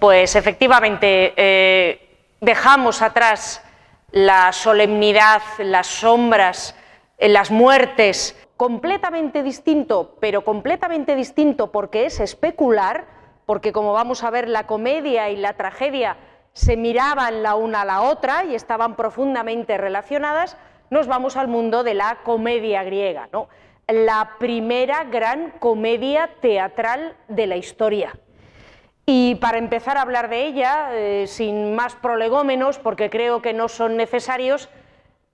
Pues efectivamente eh, dejamos atrás la solemnidad, las sombras, eh, las muertes, completamente distinto, pero completamente distinto porque es especular, porque como vamos a ver la comedia y la tragedia se miraban la una a la otra y estaban profundamente relacionadas, nos vamos al mundo de la comedia griega, ¿no? la primera gran comedia teatral de la historia. Y para empezar a hablar de ella, eh, sin más prolegómenos, porque creo que no son necesarios,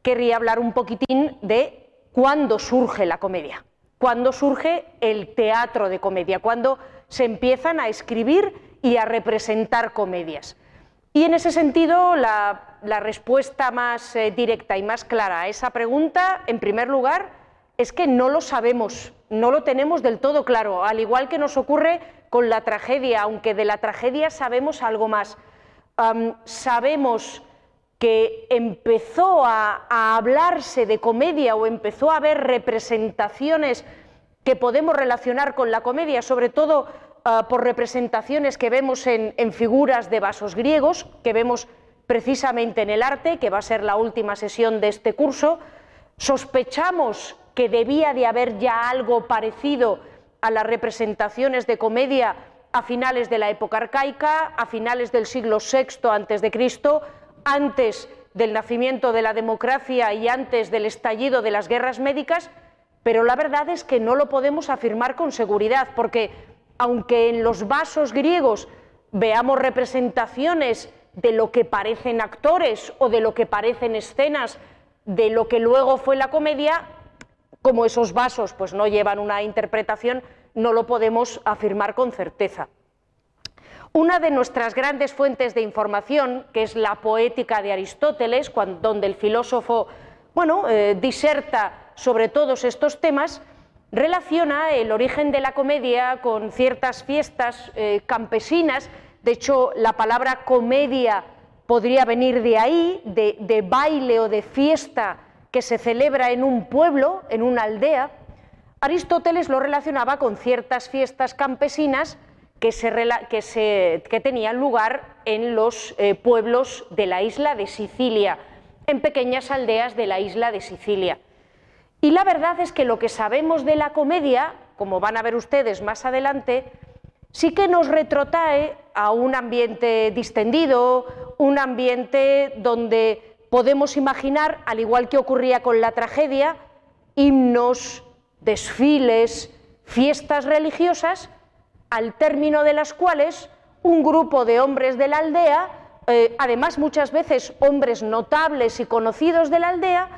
querría hablar un poquitín de cuándo surge la comedia, cuándo surge el teatro de comedia, cuándo se empiezan a escribir y a representar comedias. Y en ese sentido, la, respuesta más eh, directa y más clara a esa pregunta, en primer lugar, es que no lo sabemos, no lo tenemos del todo claro, al igual que nos ocurre con la tragedia, aunque de la tragedia sabemos algo más. sabemos que empezó a, hablarse de comedia o empezó a haber representaciones que podemos relacionar con la comedia, sobre todo ah, por representaciones que vemos en, en figuras de vasos griegos, que vemos precisamente en el arte, que va a ser la última sesión de este curso. Sospechamos que debía de haber ya algo parecido a las representaciones de comedia a finales de la época arcaica, a finales del siglo VI antes de Cristo, antes del nacimiento de la democracia y antes del estallido de las guerras médicas, pero la verdad es que no lo podemos afirmar con seguridad, porque aunque en los vasos griegos veamos representaciones de lo que parecen actores o de lo que parecen escenas de lo que luego fue la comedia, como esos vasos pues, no llevan una interpretación, no lo podemos afirmar con certeza. Una de nuestras grandes fuentes de información, que es la poética de Aristóteles, donde el filósofo bueno, eh, diserta sobre todos estos temas, relaciona el origen de la comedia con ciertas fiestas eh, campesinas. De hecho, la palabra comedia podría venir de ahí, de baile o de fiesta que se celebra en un pueblo, en una aldea, Aristóteles lo relacionaba con ciertas fiestas campesinas que, tenían lugar en los eh, pueblos de la isla de Sicilia, en pequeñas aldeas de la isla de Sicilia. Y la verdad es que lo que sabemos de la comedia, como van a ver ustedes más adelante, sí que nos retrotrae a un ambiente distendido, un ambiente donde podemos imaginar, al igual que ocurría con la tragedia, himnos, desfiles, fiestas religiosas, al término de las cuales un grupo de hombres de la aldea, eh, además muchas veces hombres notables y conocidos de la aldea,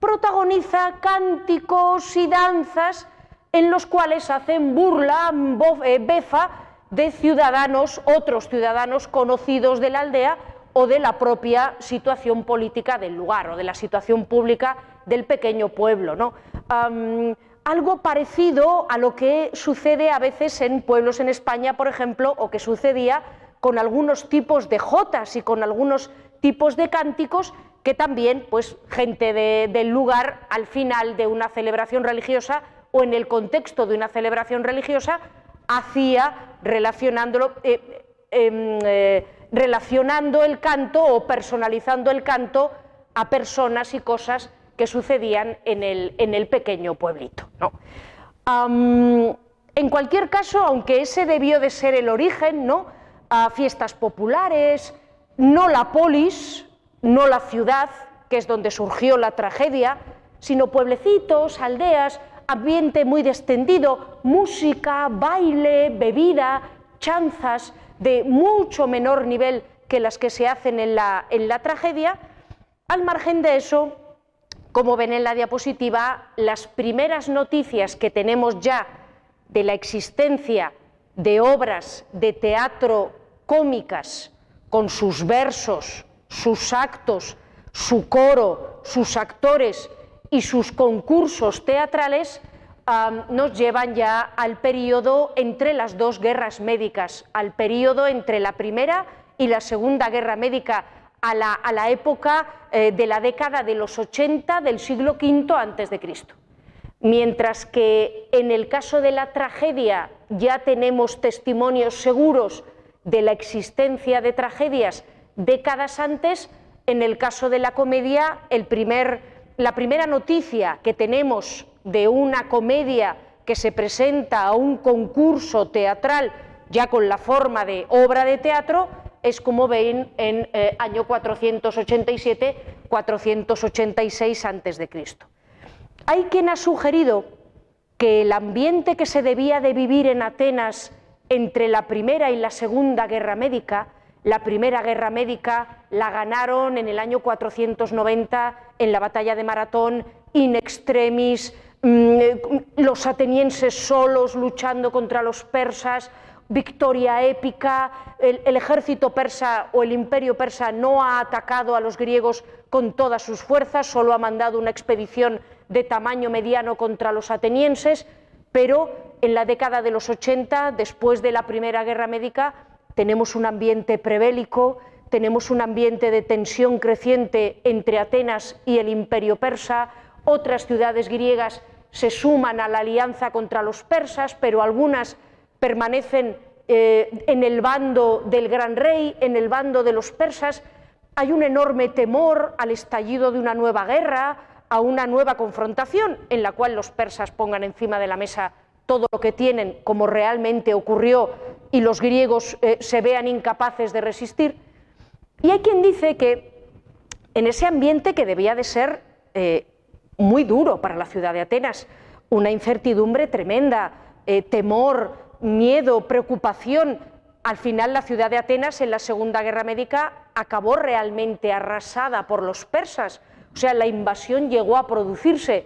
protagoniza cánticos y danzas en los cuales hacen burla, eh, befa de ciudadanos, otros ciudadanos conocidos de la aldea, o de la propia situación política del lugar o de la situación pública del pequeño pueblo. ¿no? algo parecido a lo que sucede a veces en pueblos en España, por ejemplo, o que sucedía con algunos tipos de jotas y con algunos tipos de cánticos que también pues, gente del lugar al final de una celebración religiosa o en el contexto de una celebración religiosa hacía relacionándolo. Eh, em, eh, relacionando el canto o personalizando el canto a personas y cosas que sucedían en el, en el pequeño pueblito. en cualquier caso, aunque ese debió de ser el origen, ¿no? a fiestas populares, no la polis, no la ciudad, que es donde surgió la tragedia, sino pueblecitos, aldeas, ambiente muy descendido, música, baile, bebida, chanzas, de mucho menor nivel que las que se hacen en la, en la tragedia. Al margen de eso, como ven en la diapositiva, las primeras noticias que tenemos ya de la existencia de obras de teatro cómicas con sus versos, sus actos, su coro, sus actores y sus concursos teatrales nos llevan ya al periodo entre las dos guerras médicas, al periodo entre la primera y la segunda guerra médica, a la, época eh, de la década de los 80 del siglo V antes de Cristo. Mientras que en el caso de la tragedia ya tenemos testimonios seguros de la existencia de tragedias décadas antes, en el caso de la comedia, la primera noticia que tenemos de una comedia que se presenta a un concurso teatral ya con la forma de obra de teatro es como ven en eh, año 487-486 a.C. Hay quien ha sugerido que el ambiente que se debía de vivir en Atenas entre la Primera y la Segunda Guerra Médica, la Primera Guerra Médica la ganaron en el año 490 en la batalla de Maratón, in extremis, los atenienses solos luchando contra los persas, victoria épica, el, ejército persa o el imperio persa no ha atacado a los griegos con todas sus fuerzas, solo ha mandado una expedición de tamaño mediano contra los atenienses, pero en la década de los 80, después de la Primera Guerra Médica, tenemos un ambiente prebélico, tenemos un ambiente de tensión creciente entre Atenas y el imperio persa, otras ciudades griegas se suman a la alianza contra los persas, pero algunas permanecen eh, en el bando del gran rey, en el bando de los persas. Hay un enorme temor al estallido de una nueva guerra, a una nueva confrontación en la cual los persas pongan encima de la mesa todo lo que tienen, como realmente ocurrió, y los griegos eh, se vean incapaces de resistir. Y hay quien dice que en ese ambiente que debía de ser eh, muy duro para la ciudad de Atenas, una incertidumbre tremenda, temor, miedo, preocupación. Al final la ciudad de Atenas en la Segunda Guerra Médica acabó realmente arrasada por los persas, o sea, la invasión llegó a producirse.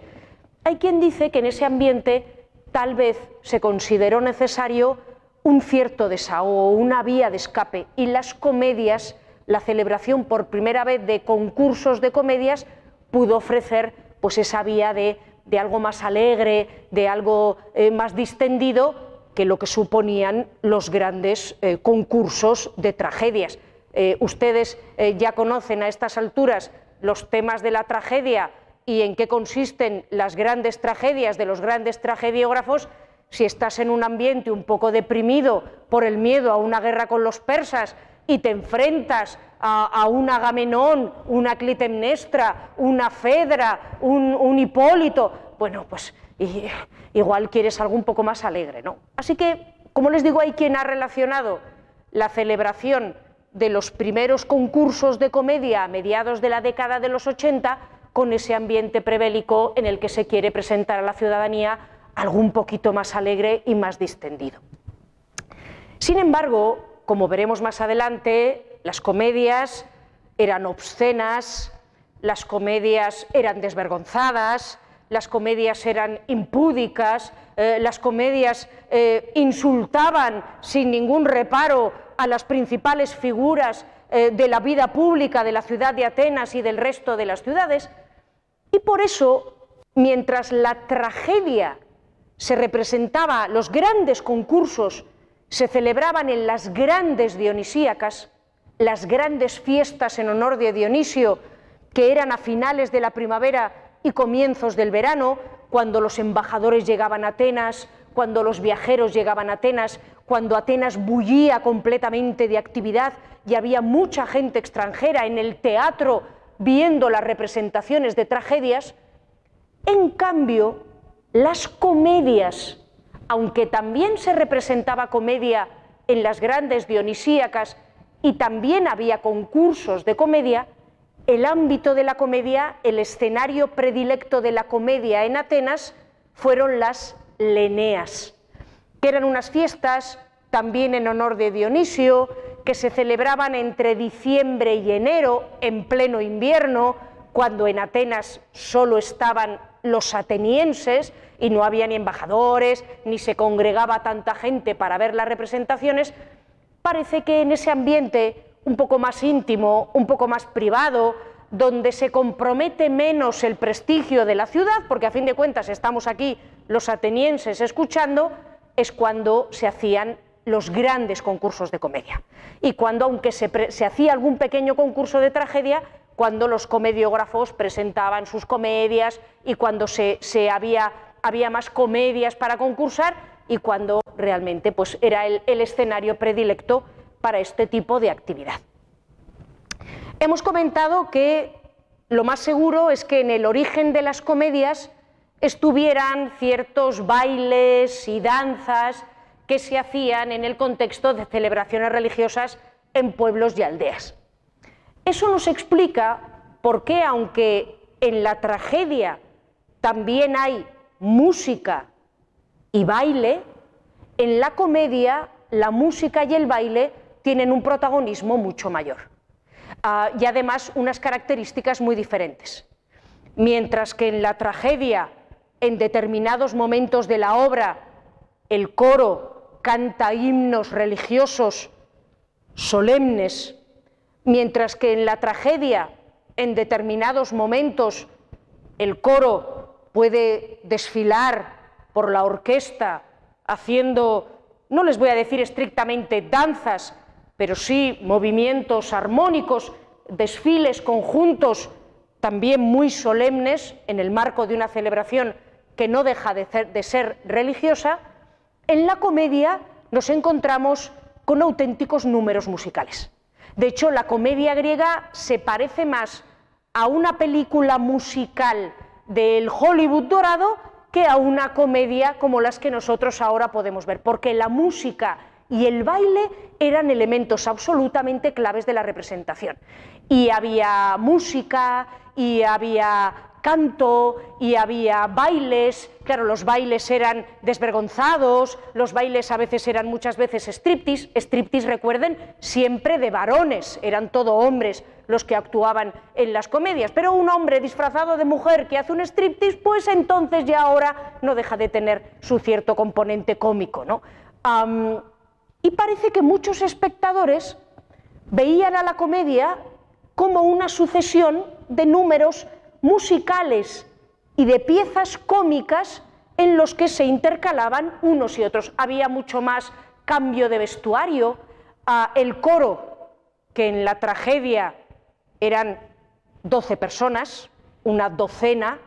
Hay quien dice que en ese ambiente tal vez se consideró necesario un cierto desahogo, una vía de escape, y las comedias, la celebración por primera vez de concursos de comedias, pudo ofrecer pues esa vía de, algo más alegre, de algo eh, más distendido, que lo que suponían los grandes eh, concursos de tragedias. Eh, ustedes ya conocen a estas alturas los temas de la tragedia y en qué consisten las grandes tragedias de los grandes tragediógrafos. Si estás en un ambiente un poco deprimido por el miedo a una guerra con los persas y te enfrentas a, un Agamenón, una Clitemnestra, una Fedra, un, Hipólito, bueno, pues igual quieres algo un poco más alegre, ¿no? Así que, como les digo, hay quien ha relacionado la celebración de los primeros concursos de comedia a mediados de la década de los 80 con ese ambiente prebélico en el que se quiere presentar a la ciudadanía algo un poquito más alegre y más distendido. Sin embargo, como veremos más adelante, las comedias eran obscenas, las comedias eran desvergonzadas, las comedias eran impúdicas, eh, las comedias eh, insultaban sin ningún reparo a las principales figuras eh, de la vida pública de la ciudad de Atenas y del resto de las ciudades. Y por eso, mientras la tragedia se representaba, los grandes concursos se celebraban en las grandes dionisíacas, las grandes fiestas en honor de Dionisio, que eran a finales de la primavera y comienzos del verano, cuando los embajadores llegaban a Atenas, cuando los viajeros llegaban a Atenas, cuando Atenas bullía completamente de actividad y había mucha gente extranjera en el teatro viendo las representaciones de tragedias, en cambio, las comedias, aunque también se representaba comedia en las grandes dionisíacas y también había concursos de comedia, el ámbito de la comedia, el escenario predilecto de la comedia en Atenas fueron las Leneas, que eran unas fiestas también en honor de Dionisio, que se celebraban entre diciembre y enero, en pleno invierno, cuando en Atenas solo estaban los atenienses y no había ni embajadores, ni se congregaba tanta gente para ver las representaciones, parece que en ese ambiente un poco más íntimo, un poco más privado, donde se compromete menos el prestigio de la ciudad, porque a fin de cuentas estamos aquí los atenienses escuchando, es cuando se hacían los grandes concursos de comedia. Y cuando, aunque se, hacía algún pequeño concurso de tragedia, cuando los comediógrafos presentaban sus comedias y cuando se, había, había, más comedias para concursar y cuando realmente pues, era el escenario predilecto para este tipo de actividad. Hemos comentado que lo más seguro es que en el origen de las comedias estuvieran ciertos bailes y danzas que se hacían en el contexto de celebraciones religiosas en pueblos y aldeas. Eso nos explica por qué, aunque en la tragedia también hay música y baile, en la comedia la música y el baile tienen un protagonismo mucho mayor. Ah, y además unas características muy diferentes. Mientras que en la tragedia, en determinados momentos de la obra, el coro canta himnos religiosos solemnes, mientras que en la tragedia, en determinados momentos, el coro puede desfilar por la orquesta haciendo, no les voy a decir estrictamente danzas, pero sí movimientos armónicos, desfiles conjuntos también muy solemnes en el marco de una celebración que no deja de ser, religiosa, en la comedia nos encontramos con auténticos números musicales. De hecho, la comedia griega se parece más a una película musical del Hollywood dorado que a una comedia como las que nosotros ahora podemos ver, porque la música y el baile eran elementos absolutamente claves de la representación. Y había música, y había canto, y había bailes, claro, los bailes eran desvergonzados, los bailes a veces eran muchas veces striptease, striptease recuerden, siempre de varones, eran todo hombres los que actuaban en las comedias, pero un hombre disfrazado de mujer que hace un striptease, pues entonces ya ahora no deja de tener su cierto componente cómico, ¿no? Y parece que muchos espectadores veían a la comedia como una sucesión de números musicales y de piezas cómicas en los que se intercalaban unos y otros. Había mucho más cambio de vestuario, el coro, que en la tragedia eran 12 personas, una docena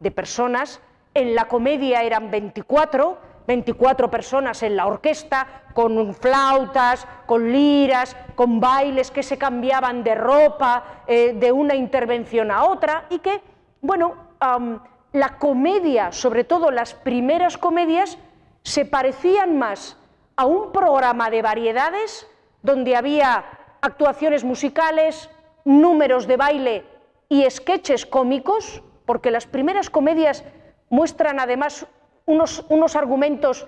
de personas, en la comedia eran 24, 24 personas en la orquesta, con flautas, con liras, con bailes que se cambiaban de ropa eh, de una intervención a otra y que, bueno, la comedia, sobre todo las primeras comedias, se parecían más a un programa de variedades donde había actuaciones musicales, números de baile y sketches cómicos, porque las primeras comedias muestran además unos, argumentos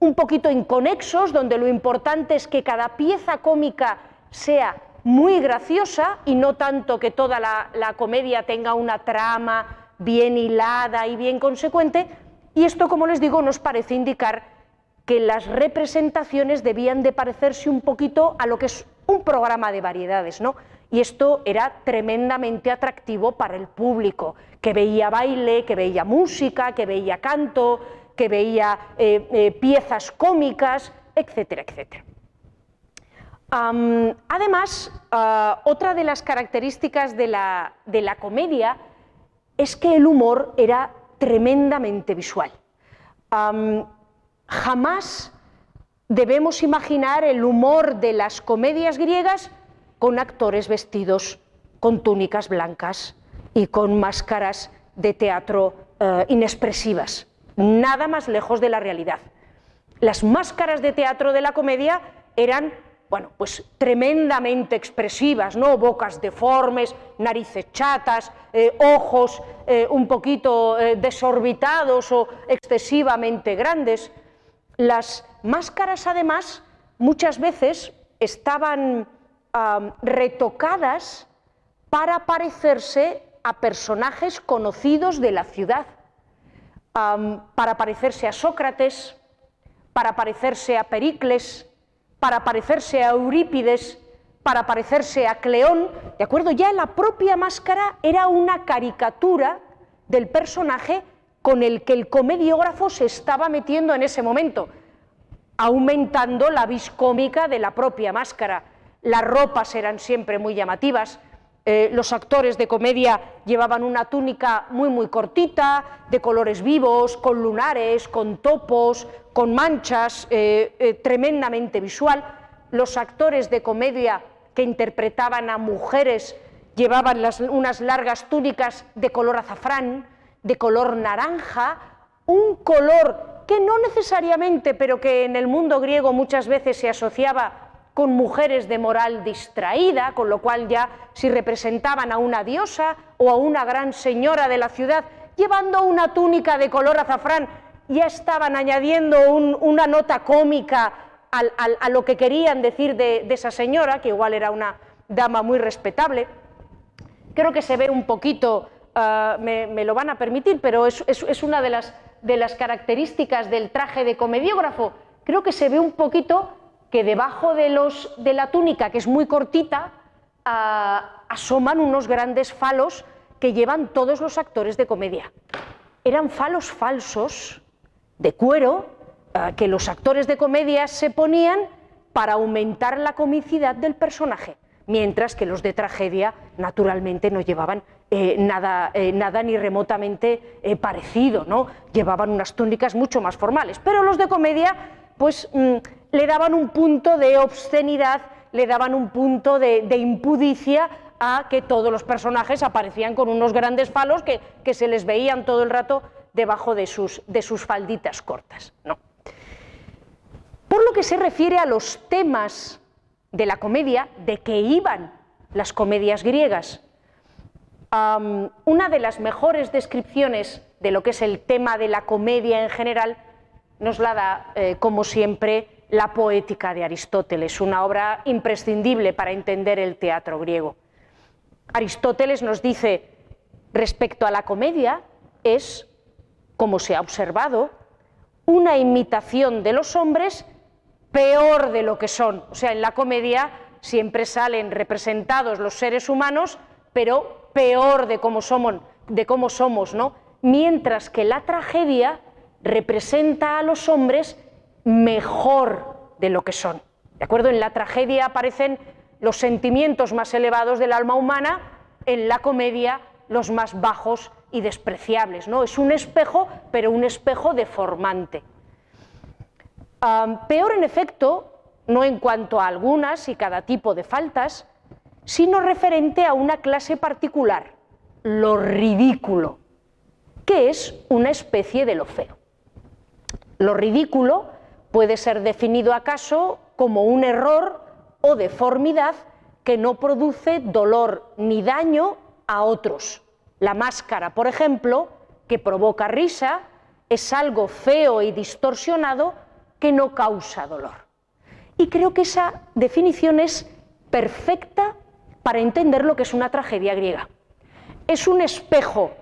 un poquito inconexos, donde lo importante es que cada pieza cómica sea muy graciosa y no tanto que toda la, la, comedia tenga una trama bien hilada y bien consecuente. Y esto, como les digo, nos parece indicar que las representaciones debían de parecerse un poquito a lo que es un programa de variedades, ¿no? Y esto era tremendamente atractivo para el público, que veía baile, que veía música, que veía canto, que veía eh, eh, piezas cómicas, etcétera, etcétera. además, ah, otra de las características de la, de la, comedia es que el humor era tremendamente visual. jamás debemos imaginar el humor de las comedias griegas con actores vestidos con túnicas blancas y con máscaras de teatro eh, inexpresivas, nada más lejos de la realidad. Las máscaras de teatro de la comedia eran, bueno, pues tremendamente expresivas, ¿no? Bocas deformes, narices chatas, eh, ojos eh, un poquito desorbitados o excesivamente grandes. Las máscaras, además, muchas veces estaban retocadas para parecerse a personajes conocidos de la ciudad, para parecerse a Sócrates, para parecerse a Pericles, para parecerse a Eurípides, para parecerse a Cleón, ¿de acuerdo? Ya la propia máscara era una caricatura del personaje con el que el comediógrafo se estaba metiendo en ese momento, aumentando la vis cómica de la propia máscara las ropas eran siempre muy llamativas, eh, los actores de comedia llevaban una túnica muy muy cortita, de colores vivos, con lunares, con topos, con manchas, eh, eh, tremendamente visual. los actores de comedia que interpretaban a mujeres llevaban unas largas túnicas de color azafrán, de color naranja, un color que no necesariamente, pero que en el mundo griego muchas veces se asociaba con mujeres de moral distraída, con lo cual ya si representaban a una diosa o a una gran señora de la ciudad llevando una túnica de color azafrán, ya estaban añadiendo una nota cómica a lo que querían decir de, esa señora, que igual era una dama muy respetable. Creo que se ve un poquito, ah, me, lo van a permitir, pero es, una de las, de las características del traje de comediógrafo. Creo que se ve un poquito que debajo de, los, de la túnica, que es muy cortita, ah, asoman unos grandes falos que llevan todos los actores de comedia. Eran falos falsos de cuero ah, que los actores de comedia se ponían para aumentar la comicidad del personaje, mientras que los de tragedia naturalmente no llevaban eh, nada, eh, nada, ni remotamente eh, parecido, ¿no? llevaban unas túnicas mucho más formales, pero los de comedia pues mm, le daban un punto de obscenidad, le daban un punto de, impudicia a que todos los personajes aparecían con unos grandes falos que, se les veían todo el rato debajo de sus, de sus falditas cortas. No. Por lo que se refiere a los temas de la comedia, de que iban las comedias griegas, una de las mejores descripciones de lo que es el tema de la comedia en general nos la da, eh, como siempre, la poética de Aristóteles, una obra imprescindible para entender el teatro griego. Aristóteles nos dice respecto a la comedia es, como se ha observado, una imitación de los hombres peor de lo que son. O sea, en la comedia siempre salen representados los seres humanos, pero peor de cómo somos, de cómo somos, ¿no? Mientras que la tragedia representa a los hombres mejor de lo que son. ¿De acuerdo? En la tragedia aparecen los sentimientos más elevados del alma humana, en la comedia los más bajos y despreciables. ¿no? Es un espejo, pero un espejo deformante. peor en efecto, no en cuanto a algunas y cada tipo de faltas, sino referente a una clase particular, lo ridículo, que es una especie de lo feo. Lo ridículo puede ser definido acaso como un error o deformidad que no produce dolor ni daño a otros. La máscara, por ejemplo, que provoca risa, es algo feo y distorsionado que no causa dolor. Y creo que esa definición es perfecta para entender lo que es una tragedia griega. Es un espejo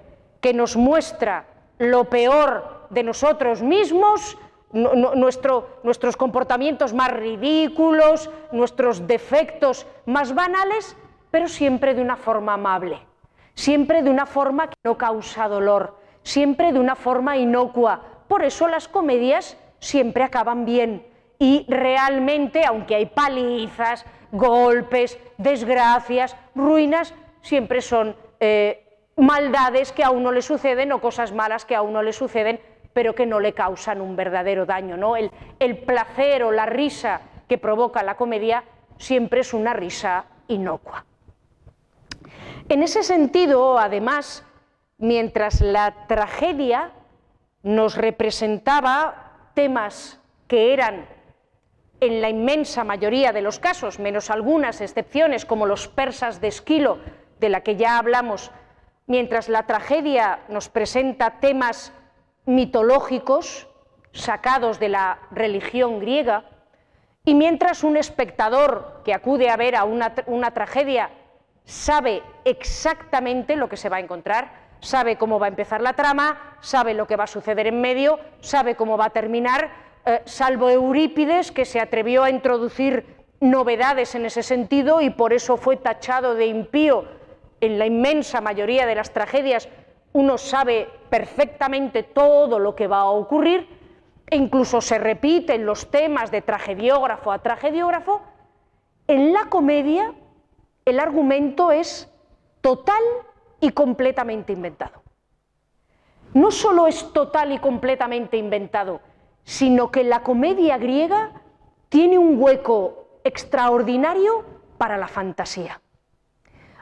que nos muestra lo peor de nosotros mismos nuestros comportamientos más ridículos, nuestros defectos más banales, pero siempre de una forma amable, siempre de una forma que no causa dolor, siempre de una forma inocua. Por eso las comedias siempre acaban bien y realmente, aunque hay palizas, golpes, desgracias, ruinas, siempre son eh, maldades que a uno le suceden o cosas malas que a uno le suceden pero que no le causan un verdadero daño. ¿no? El, el placer o la risa que provoca la comedia siempre es una risa inocua. En ese sentido, además, mientras la tragedia nos representaba temas que eran, en la inmensa mayoría de los casos, menos algunas excepciones como los persas de Esquilo, de la que ya hablamos, mientras la tragedia nos presenta temas mitológicos sacados de la religión griega, y mientras un espectador que acude a ver a una, tragedia sabe exactamente lo que se va a encontrar, sabe cómo va a empezar la trama, sabe lo que va a suceder en medio, sabe cómo va a terminar, eh, salvo Eurípides, que se atrevió a introducir novedades en ese sentido y por eso fue tachado de impío en la inmensa mayoría de las tragedias uno sabe perfectamente todo lo que va a ocurrir, e incluso se repiten los temas de tragediógrafo a tragediógrafo, en la comedia el argumento es total y completamente inventado. No solo es total y completamente inventado, sino que la comedia griega tiene un hueco extraordinario para la fantasía.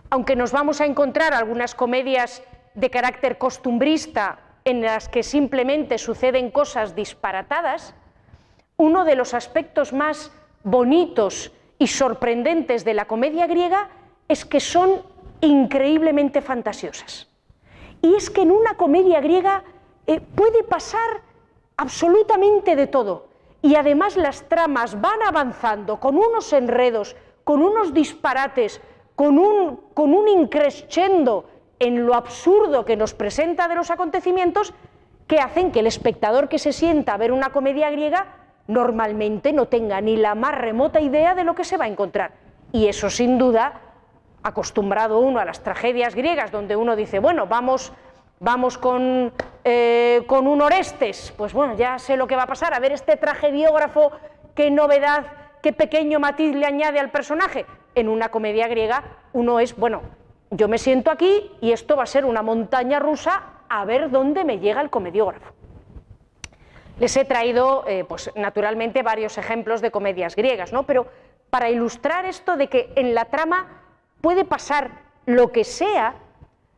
Aunque nos vamos a encontrar algunas comedias de carácter costumbrista en las que simplemente suceden cosas disparatadas, uno de los aspectos más bonitos y sorprendentes de la comedia griega es que son increíblemente fantasiosas. Y es que en una comedia griega eh, puede pasar absolutamente de todo. Y además las tramas van avanzando con unos enredos, con unos disparates, con un, con un increscendo en lo absurdo que nos presenta de los acontecimientos que hacen que el espectador que se sienta a ver una comedia griega normalmente no tenga ni la más remota idea de lo que se va a encontrar. Y eso sin duda, acostumbrado uno a las tragedias griegas, donde uno dice, bueno, vamos, vamos con, eh, con un Orestes, pues bueno, ya sé lo que va a pasar, a ver este tragediógrafo, qué novedad, qué pequeño matiz le añade al personaje. En una comedia griega uno es, bueno, yo me siento aquí y esto va a ser una montaña rusa a ver dónde me llega el comediógrafo. Les he traído, eh, pues naturalmente, varios ejemplos de comedias griegas, ¿no? Pero para ilustrar esto de que en la trama puede pasar lo que sea,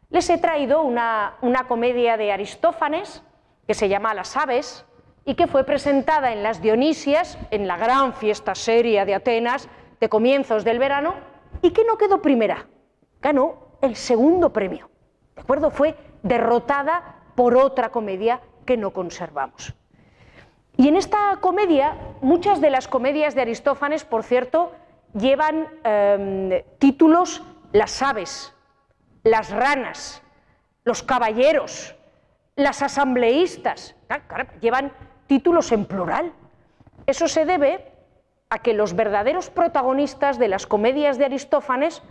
les he traído una, una comedia de Aristófanes que se llama Las aves y que fue presentada en las Dionisias, en la gran fiesta seria de Atenas de comienzos del verano, y que no quedó primera, ganó el segundo premio. ¿De acuerdo? Fue derrotada por otra comedia que no conservamos. Y en esta comedia, muchas de las comedias de Aristófanes, por cierto, llevan em, títulos las aves, las ranas, los caballeros, las asambleístas, ah, llevan títulos en plural. Eso se debe a que los verdaderos protagonistas de las comedias de Aristófanes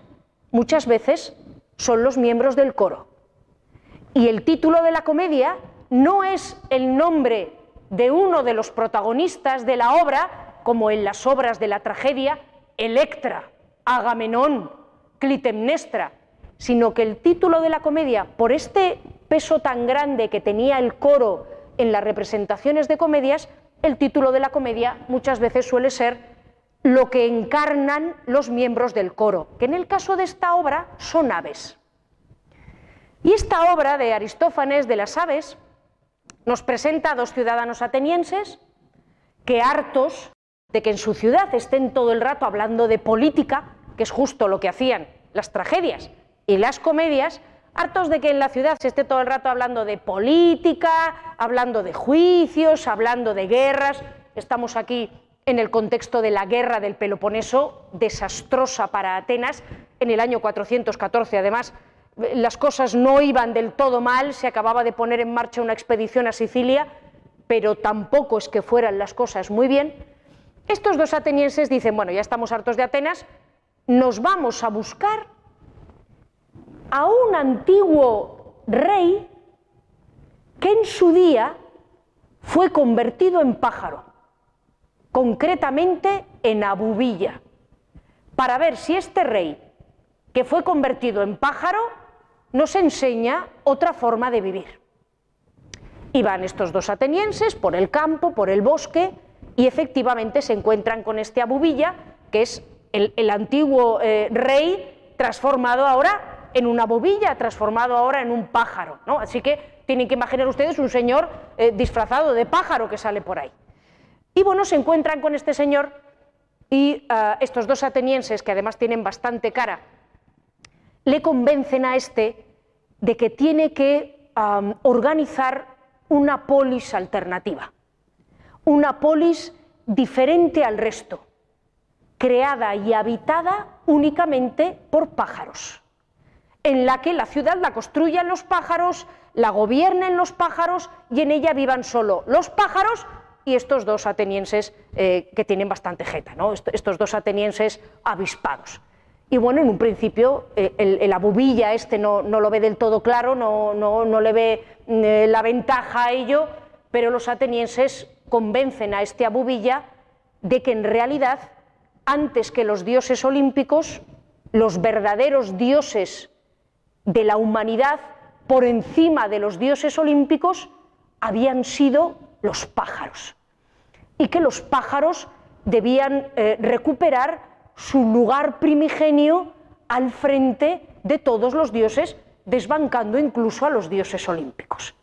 muchas veces son los miembros del coro. Y el título de la comedia no es el nombre de uno de los protagonistas de la obra, como en las obras de la tragedia, Electra, Agamenón, Clitemnestra, sino que el título de la comedia, por este peso tan grande que tenía el coro en las representaciones de comedias, el título de la comedia muchas veces suele ser lo que encarnan los miembros del coro, que en el caso de esta obra son aves. Y esta obra de Aristófanes de las aves nos presenta a dos ciudadanos atenienses que hartos de que en su ciudad estén todo el rato hablando de política, que es justo lo que hacían las tragedias y las comedias, hartos de que en la ciudad se esté todo el rato hablando de política, hablando de juicios, hablando de guerras. Estamos aquí en el contexto de la guerra del Peloponeso, desastrosa para Atenas, en el año 414 además las cosas no iban del todo mal, se acababa de poner en marcha una expedición a Sicilia, pero tampoco es que fueran las cosas muy bien, estos dos atenienses dicen, bueno, ya estamos hartos de Atenas, nos vamos a buscar a un antiguo rey que en su día fue convertido en pájaro, concretamente en abubilla, para ver si este rey, que fue convertido en pájaro, nos enseña otra forma de vivir. Y van estos dos atenienses por el campo, por el bosque, y efectivamente se encuentran con este Abubilla, que es el, antiguo eh, rey transformado ahora en una bobilla, transformado ahora en un pájaro. ¿no? Así que tienen que imaginar ustedes un señor eh, disfrazado de pájaro que sale por ahí. Y bueno, se encuentran con este señor y ah, estos dos atenienses, que además tienen bastante cara, le convencen a este de que tiene que organizar una polis alternativa, una polis diferente al resto, creada y habitada únicamente por pájaros, en la que la ciudad la construyan los pájaros, la gobiernen los pájaros y en ella vivan solo los pájaros y estos dos atenienses eh, que tienen bastante jeta, ¿no? estos dos atenienses avispados. Y bueno, en un principio eh, el, abubilla este no, lo ve del todo claro, no, no, le ve eh, la ventaja a ello, pero los atenienses convencen a este abubilla de que en realidad, antes que los dioses olímpicos, los verdaderos dioses de la humanidad, por encima de los dioses olímpicos, habían sido los pájaros. Y que los pájaros debían eh, recuperar su lugar primigenio al frente de todos los dioses, desbancando incluso a los dioses olímpicos.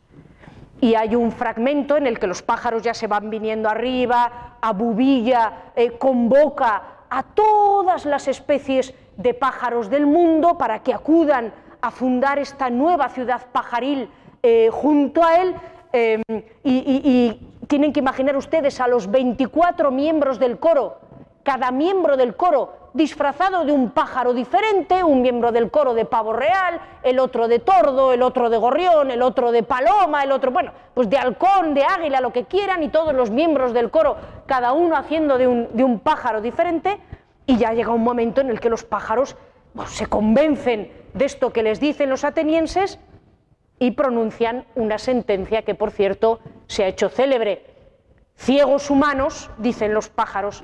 Y hay un fragmento en el que los pájaros ya se van viniendo arriba, Abubilla eh, convoca a todas las especies de pájaros del mundo para que acudan a fundar esta nueva ciudad pajaril eh, junto a él. Em, y, tienen que imaginar ustedes a los 24 miembros del coro, cada miembro del coro disfrazado de un pájaro diferente, un miembro del coro de pavo real, el otro de tordo, el otro de gorrión, el otro de paloma, el otro, bueno, pues de halcón, de águila, lo que quieran, y todos los miembros del coro, cada uno haciendo de un, pájaro diferente, y ya llega un momento en el que los pájaros pues, se convencen de esto que les dicen los atenienses y pronuncian una sentencia que, por cierto, se ha hecho célebre. Ciegos humanos, dicen los pájaros,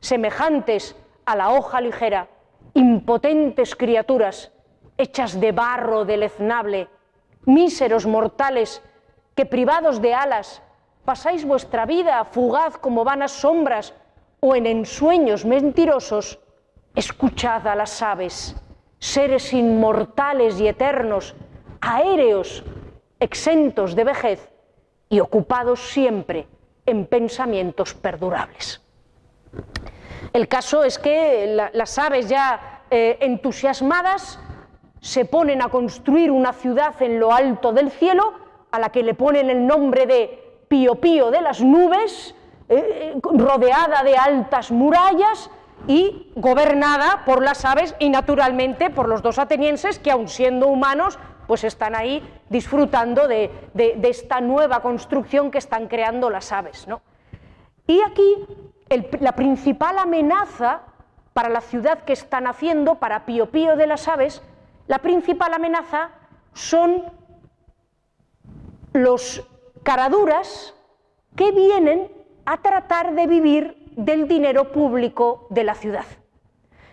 semejantes a la hoja ligera, impotentes criaturas, hechas de barro deleznable, míseros mortales, que privados de alas, pasáis vuestra vida fugaz como vanas sombras o en ensueños mentirosos, escuchad a las aves, seres inmortales y eternos, aéreos, exentos de vejez y ocupados siempre en pensamientos perdurables. El caso es que las aves ya eh, entusiasmadas se ponen a construir una ciudad en lo alto del cielo, a la que le ponen el nombre de Pío Pío de las nubes, eh, eh, rodeada de altas murallas, y gobernada por las aves y naturalmente por los dos atenienses que aun siendo humanos pues están ahí disfrutando de, esta nueva construcción que están creando las aves. ¿no? Y aquí la principal amenaza para la ciudad que están haciendo, para Pío Pío de las aves, la principal amenaza son los caraduras que vienen a tratar de vivir del dinero público de la ciudad.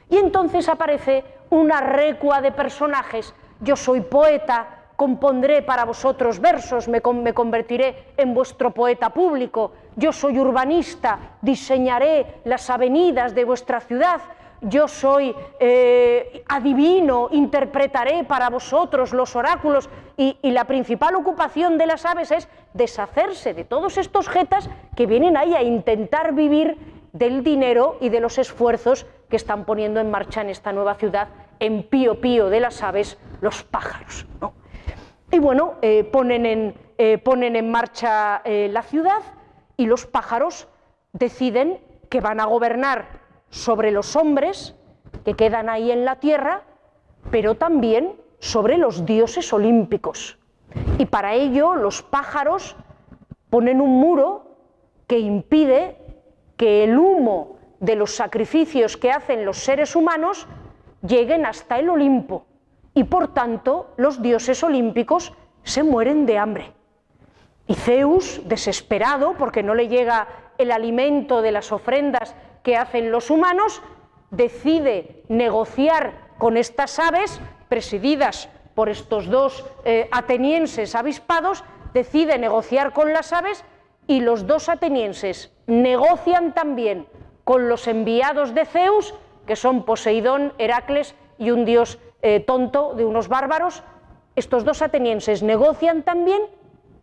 Y entonces aparece una recua de personajes. Yo soy poeta, compondré para vosotros versos, me, convertiré en vuestro poeta público. Yo soy urbanista, diseñaré las avenidas de vuestra ciudad. Yo soy eh, adivino, interpretaré para vosotros los oráculos. Y, y, la principal ocupación de las aves es deshacerse de todos estos jetas que vienen ahí a intentar vivir del dinero y de los esfuerzos que están poniendo en marcha en esta nueva ciudad, en pío pío de las aves, los pájaros. Y bueno, eh, ponen, en, eh, ponen, en, marcha eh, la ciudad y los pájaros deciden que van a gobernar sobre los hombres que quedan ahí en la tierra, pero también sobre los dioses olímpicos. Y para ello los pájaros ponen un muro que impide que el humo de los sacrificios que hacen los seres humanos lleguen hasta el Olimpo y por tanto los dioses olímpicos se mueren de hambre. Y Zeus, desesperado porque no le llega el alimento de las ofrendas que hacen los humanos, decide negociar con estas aves, presididas por estos dos eh, atenienses avispados, decide negociar con las aves y los dos atenienses negocian también con los enviados de Zeus, que son Poseidón, Heracles y un dios eh, tonto de unos bárbaros. Estos dos atenienses negocian también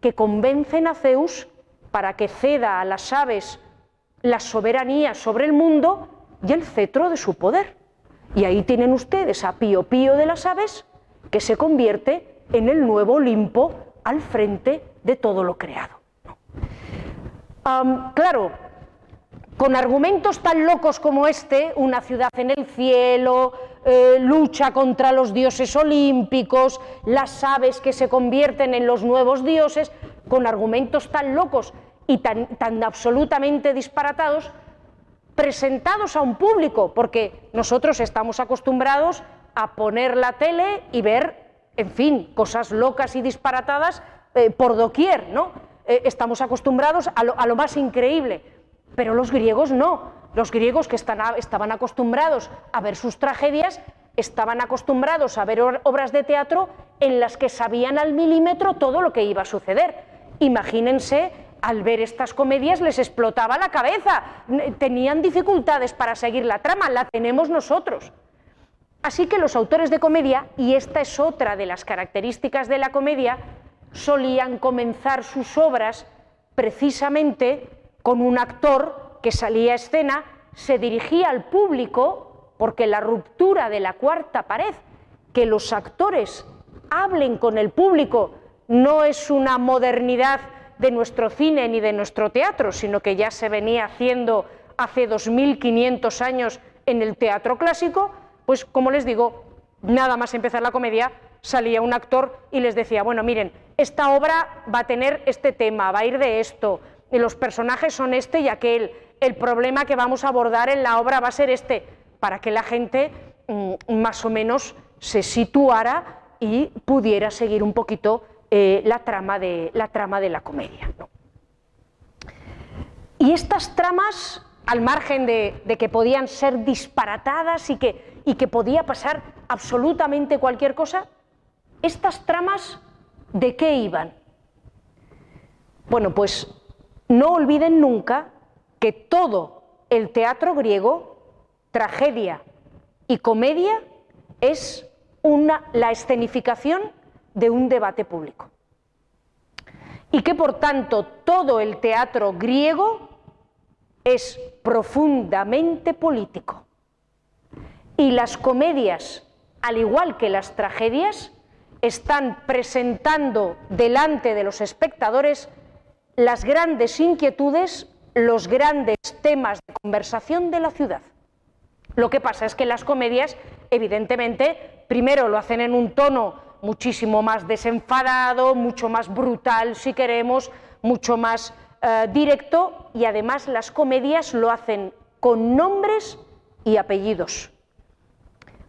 que convencen a Zeus para que ceda a las aves la soberanía sobre el mundo y el cetro de su poder. Y ahí tienen ustedes a Pío Pío de las aves, que se convierte en el nuevo Olimpo al frente de todo lo creado claro, con argumentos tan locos como este, una ciudad en el cielo, eh, lucha contra los dioses olímpicos, las aves que se convierten en los nuevos dioses, con argumentos tan locos y tan, absolutamente disparatados, presentados a un público, porque nosotros estamos acostumbrados a poner la tele y ver, en fin, cosas locas y disparatadas eh, por doquier, ¿no? Eh, estamos acostumbrados a lo, más increíble, pero los griegos no. Los griegos que estaban acostumbrados a ver sus tragedias, estaban acostumbrados a ver obras de teatro en las que sabían al milímetro todo lo que iba a suceder. Imagínense al ver estas comedias les explotaba la cabeza, tenían dificultades para seguir la trama, la tenemos nosotros. Así que los autores de comedia, y esta es otra de las características de la comedia, solían comenzar sus obras precisamente con un actor que salía a escena, se dirigía al público, porque la ruptura de la cuarta pared, que los actores hablen con el público, no es una modernidad de nuestro cine ni de nuestro teatro, sino que ya se venía haciendo hace 2500 años en el teatro clásico, pues como les digo, nada más empezar la comedia, salía un actor y les decía, bueno, miren, esta obra va a tener este tema, va a ir de esto, y los personajes son este y aquel, el problema que vamos a abordar en la obra va a ser este, para que la gente mm, más o menos se situara y pudiera seguir un poquito eh, la, trama de, la trama de la comedia. Y estas tramas, al margen de, que podían ser disparatadas y que, y que podía pasar absolutamente cualquier cosa, estas tramas, ¿de qué iban? Bueno, pues no olviden nunca que todo el teatro griego, tragedia y comedia, es una, la escenificación de un debate público. Y que por tanto todo el teatro griego es profundamente político. Y las comedias, al igual que las tragedias, están presentando delante de los espectadores las grandes inquietudes, los grandes temas de conversación de la ciudad. Lo que pasa es que las comedias, evidentemente, primero lo hacen en un tono muchísimo más desenfadado, mucho más brutal si queremos, mucho más eh, directo y además las comedias lo hacen con nombres y apellidos.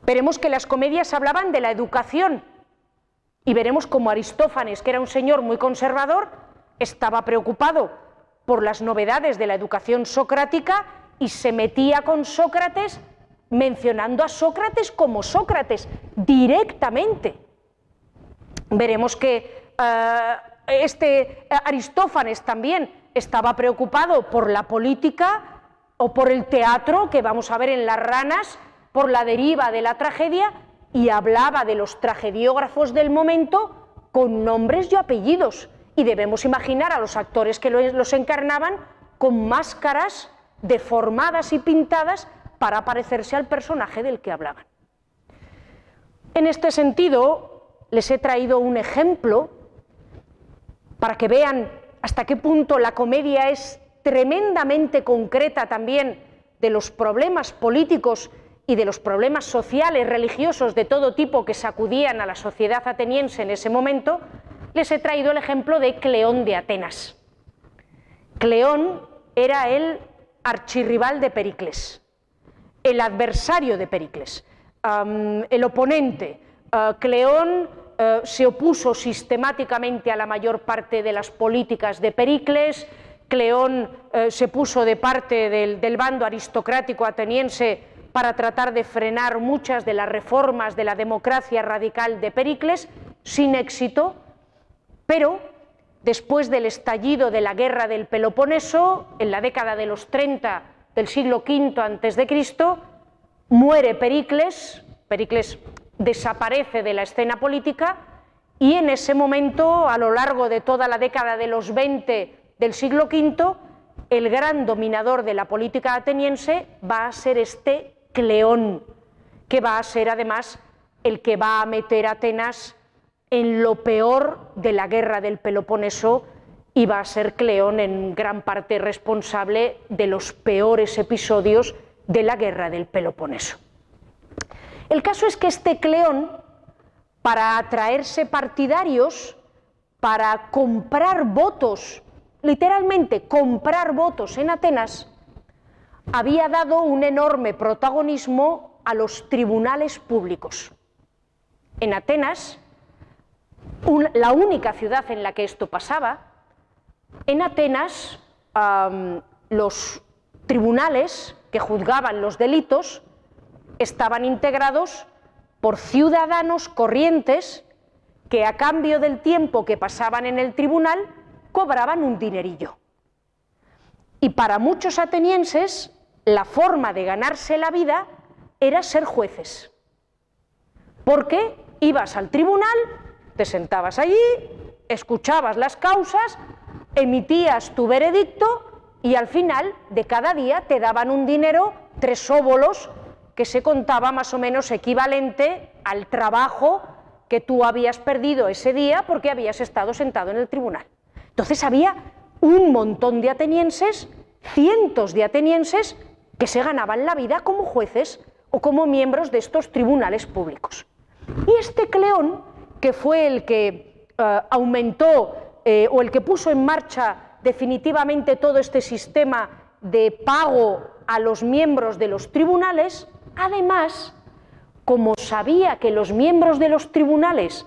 Veremos que las comedias hablaban de la educación y veremos como Aristófanes, que era un señor muy conservador, estaba preocupado por las novedades de la educación socrática y se metía con Sócrates mencionando a Sócrates como Sócrates directamente. Veremos que eh, este Aristófanes también estaba preocupado por la política o por el teatro, que vamos a ver en las ranas, por la deriva de la tragedia, y hablaba de los tragediógrafos del momento con nombres y apellidos. Y debemos imaginar a los actores que los encarnaban con máscaras deformadas y pintadas para parecerse al personaje del que hablaban. En este sentido, les he traído un ejemplo para que vean hasta qué punto la comedia es tremendamente concreta también de los problemas políticos y de los problemas sociales, religiosos de todo tipo que sacudían a la sociedad ateniense en ese momento, les he traído el ejemplo de Cleón de Atenas. Cleón era el archirrival de Pericles, el adversario de Pericles, el oponente. Uh, Cleón eh, se opuso sistemáticamente a la mayor parte de las políticas de Pericles, Cleón eh, se puso de parte del, bando aristocrático ateniense para tratar de frenar muchas de las reformas de la democracia radical de Pericles, sin éxito, pero después del estallido de la guerra del Peloponeso, en la década de los 30 del siglo V a.C., muere Pericles, Pericles desaparece de la escena política y en ese momento, a lo largo de toda la década de los 20 del siglo V, el gran dominador de la política ateniense va a ser este Cleón, que va a ser además el que va a meter a Atenas en lo peor de la guerra del Peloponeso va a ser Cleón en gran parte responsable de los peores episodios de la guerra del Peloponeso. El caso es que este Cleón, para atraerse partidarios, para comprar votos, literalmente comprar votos en Atenas, había dado un enorme protagonismo a los tribunales públicos. En Atenas, la única ciudad en la que esto pasaba, en Atenas los tribunales que juzgaban los delitos estaban integrados por ciudadanos corrientes que a cambio del tiempo que pasaban en el tribunal cobraban un dinerillo. Y para muchos atenienses, la forma de ganarse la vida era ser jueces. Porque ibas al tribunal, te sentabas allí, escuchabas las causas, emitías tu veredicto y al final de cada día te daban un dinero, tres óbolos, que se contaba más o menos equivalente al trabajo que tú habías perdido ese día porque habías estado sentado en el tribunal. Entonces había un montón de atenienses, cientos de atenienses, que se ganaban la vida como jueces o como miembros de estos tribunales públicos. Y este Cleón, que fue el que eh, aumentó eh, o el que puso en marcha definitivamente todo este sistema de pago a los miembros de los tribunales, además, como sabía que los miembros de los tribunales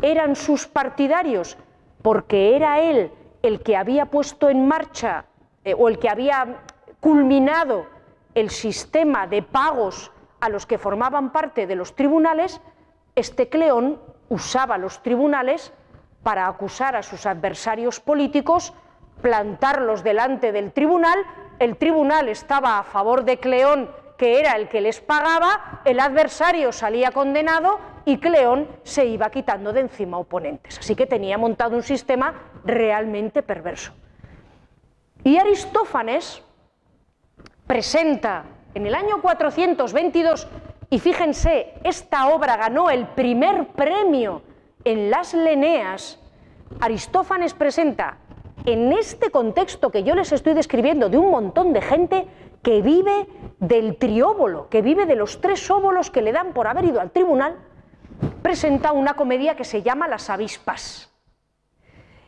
eran sus partidarios, porque era él el que había puesto en marcha eh, o el que había culminado el sistema de pagos a los que formaban parte de los tribunales, este Cleón usaba los tribunales para acusar a sus adversarios políticos, plantarlos delante del tribunal, el tribunal estaba a favor de Cleón, que era el que les pagaba, el adversario salía condenado y Cleón se iba quitando de encima oponentes. Así que tenía montado un sistema realmente perverso. Y Aristófanes presenta en el año 422, y fíjense, esta obra ganó el primer premio en las Leneas, Aristófanes presenta en este contexto que yo les estoy describiendo de un montón de gente que vive del trióbolo, que vive de los tres óbolos que le dan por haber ido al tribunal, presenta una comedia que se llama Las avispas.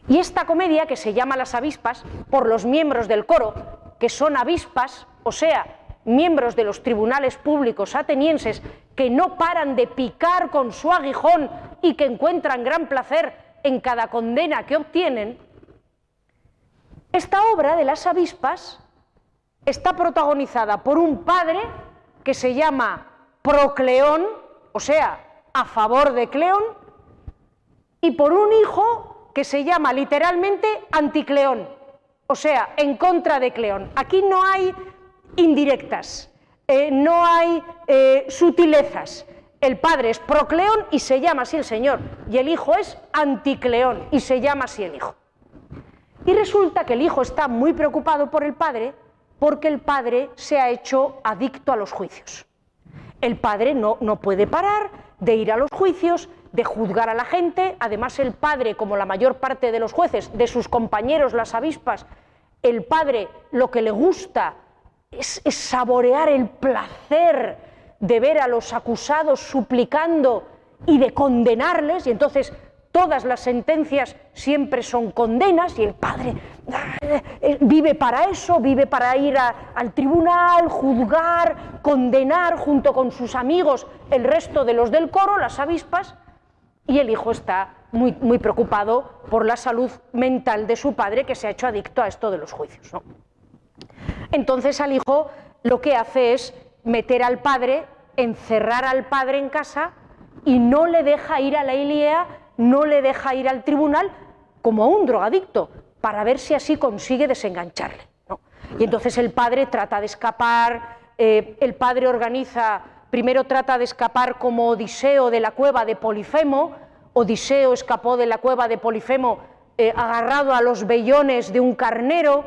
Y esta comedia, que se llama Las avispas, por los miembros del coro, que son avispas, o sea, miembros de los tribunales públicos atenienses, que no paran de picar con su aguijón y que encuentran gran placer en cada condena que obtienen, esta obra de las avispas está protagonizada por un padre que se llama Procleón, o sea, a favor de Cleón, y por un hijo que se llama literalmente Anticleón, o sea, en contra de Cleón. Aquí no hay indirectas, eh, no hay eh, sutilezas. El padre es Procleón y se llama así el Señor, y el hijo es Anticleón y se llama así el hijo. Y resulta que el hijo está muy preocupado por el padre porque el padre se ha hecho adicto a los juicios. El padre no, no puede parar de ir a los juicios, de juzgar a la gente. Además, el padre, como la mayor parte de los jueces, de sus compañeros, las avispas, el padre lo que le gusta es, saborear el placer de ver a los acusados suplicando y de condenarles, y entonces todas las sentencias siempre son condenas y el padre eh, vive para eso, vive para ir al tribunal, juzgar, condenar junto con sus amigos el resto de los del coro, las avispas, y el hijo está muy, muy preocupado por la salud mental de su padre que se ha hecho adicto a esto de los juicios. Entonces al hijo lo que hace es meter al padre, encerrar al padre en casa y no le deja ir a la Ilíada no le deja ir al tribunal como a un drogadicto, para ver si así consigue desengancharle. Y entonces el padre trata de escapar, eh, el padre organiza, primero trata de escapar como Odiseo de la cueva de Polifemo, Odiseo escapó de la cueva de Polifemo eh, agarrado a los vellones de un carnero,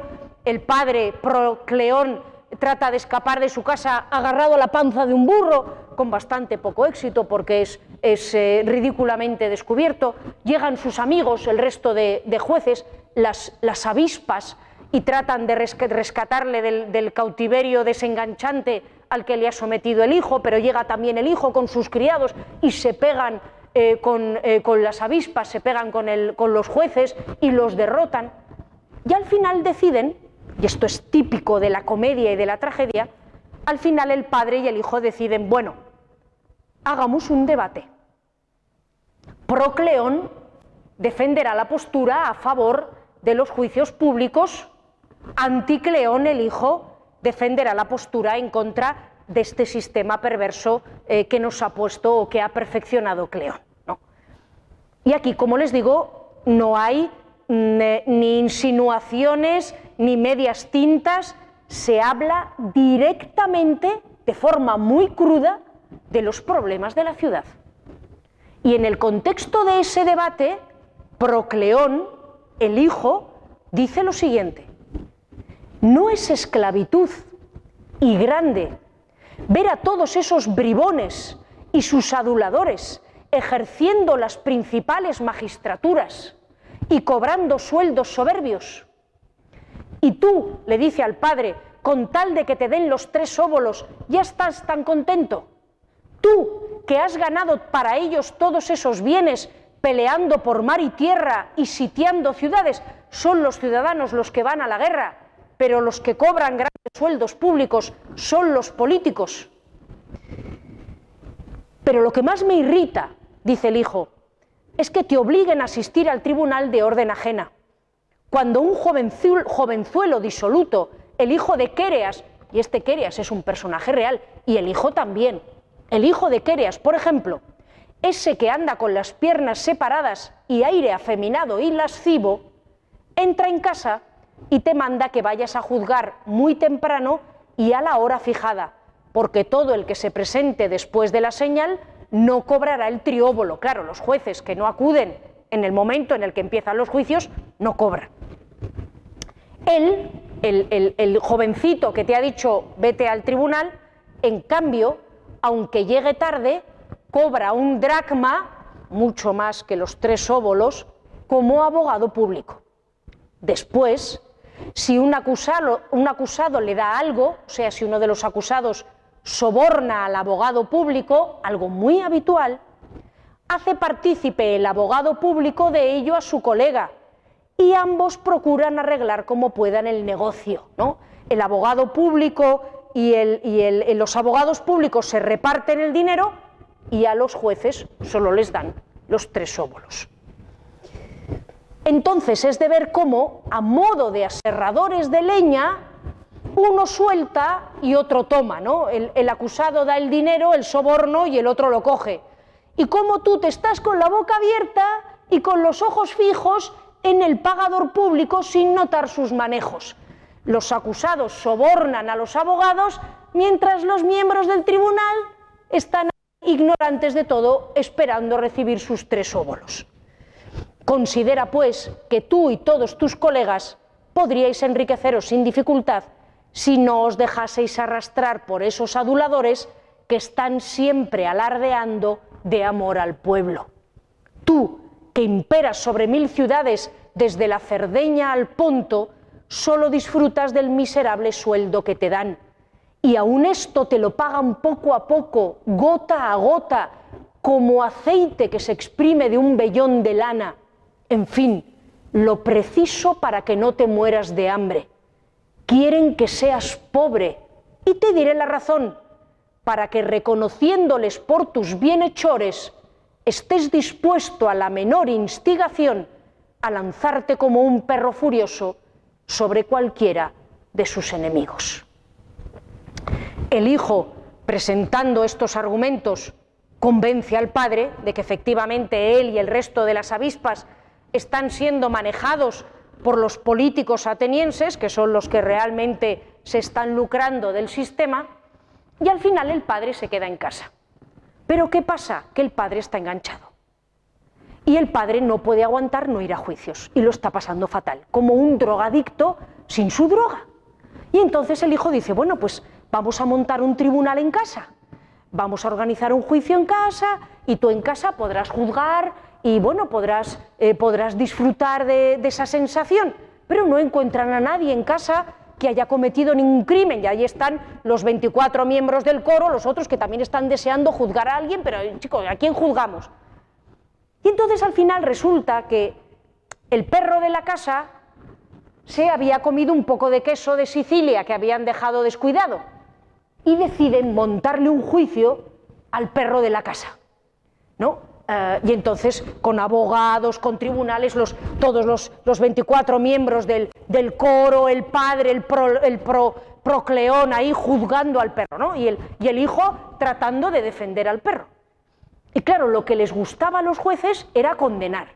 el padre Procleón trata de escapar de su casa agarrado a la panza de un burro, con bastante poco éxito porque es, eh, ridículamente descubierto. Llegan sus amigos, el resto de, jueces, las, las, avispas, y tratan de rescatarle del, cautiverio desenganchante al que le ha sometido el hijo, pero llega también el hijo con sus criados y se pegan eh, eh, con, las avispas, se pegan con, con los jueces y los derrotan. Y al final deciden y esto es típico de la comedia y de la tragedia, al final el padre y el hijo deciden, bueno, hagamos un debate. Procleón defenderá la postura a favor de los juicios públicos, Anticleón, el hijo, defenderá la postura en contra de este sistema perverso eh, que nos ha puesto o que ha perfeccionado Cleón. Y aquí, como les digo, no hay ni insinuaciones, ni medias tintas, se habla directamente, de forma muy cruda, de los problemas de la ciudad. Y en el contexto de ese debate, Procleón, el hijo, dice lo siguiente, no es esclavitud y grande ver a todos esos bribones y sus aduladores ejerciendo las principales magistraturas y cobrando sueldos soberbios. Y tú, le dice al padre, con tal de que te den los tres óvulos, ya estás tan contento. Tú, que has ganado para ellos todos esos bienes, peleando por mar y tierra y sitiando ciudades, son los ciudadanos los que van a la guerra, pero los que cobran grandes sueldos públicos son los políticos. Pero lo que más me irrita, dice el hijo, es que te obliguen a asistir al tribunal de orden ajena. Cuando un jovenzuelo disoluto, el hijo de Quereas, y este Quereas es un personaje real, y el hijo también, el hijo de Quereas, por ejemplo, ese que anda con las piernas separadas y aire afeminado y lascivo, entra en casa y te manda que vayas a juzgar muy temprano y a la hora fijada, porque todo el que se presente después de la señal no cobrará el trióbolo. Claro, los jueces que no acuden en el momento en el que empiezan los juicios no cobran. Él, el, jovencito que te ha dicho vete al tribunal, en cambio, aunque llegue tarde, cobra un dracma, mucho más que los tres óbolos, como abogado público. Después, si un acusado, un acusado le da algo, o sea, si uno de los acusados soborna al abogado público, algo muy habitual, hace partícipe el abogado público de ello a su colega y ambos procuran arreglar como puedan el negocio. ¿no? El abogado público y, los abogados públicos se reparten el dinero y a los jueces solo les dan los tres óvulos. Entonces es de ver cómo, a modo de aserradores de leña, uno suelta y otro toma, ¿no? El, acusado da el dinero, el soborno y el otro lo coge. Y cómo tú te estás con la boca abierta y con los ojos fijos en el pagador público sin notar sus manejos. Los acusados sobornan a los abogados mientras los miembros del tribunal están ignorantes de todo esperando recibir sus tres óvulos. Considera, pues, que tú y todos tus colegas podríais enriqueceros sin dificultad si no os dejaseis arrastrar por esos aduladores que están siempre alardeando de amor al pueblo. Tú, que imperas sobre mil ciudades desde la Cerdeña al Ponto, solo disfrutas del miserable sueldo que te dan. Y aun esto te lo pagan poco a poco, gota a gota, como aceite que se exprime de un vellón de lana en fin, lo preciso para que no te mueras de hambre. Quieren que seas pobre y te diré la razón, para que reconociéndoles por tus bienhechores, estés dispuesto a la menor instigación a lanzarte como un perro furioso sobre cualquiera de sus enemigos. El hijo, presentando estos argumentos, convence al padre de que efectivamente él y el resto de las avispas están siendo manejados por los políticos atenienses, que son los que realmente se están lucrando del sistema, y al final el padre se queda en casa. Pero ¿qué pasa? Que el padre está enganchado. Y el padre no puede aguantar no ir a juicios y lo está pasando fatal, como un drogadicto sin su droga. Y entonces el hijo dice, bueno, pues vamos a montar un tribunal en casa, vamos a organizar un juicio en casa y tú en casa podrás juzgar y bueno, podrás, eh, podrás disfrutar de, esa sensación, pero no encuentran a nadie en casa que haya cometido ningún crimen y ahí están los 24 miembros del coro, los otros que también están deseando juzgar a alguien, pero chicos, ¿a quién juzgamos? Y entonces al final resulta que el perro de la casa se había comido un poco de queso de Sicilia que habían dejado descuidado y deciden montarle un juicio al perro de la casa. ¿No? Eh, y entonces con abogados, con tribunales, los, todos los, los 24 miembros del, del, coro, el padre, el, el procleón ahí juzgando al perro, ¿no? Y el, y el hijo tratando de defender al perro. Y claro, lo que les gustaba a los jueces era condenar.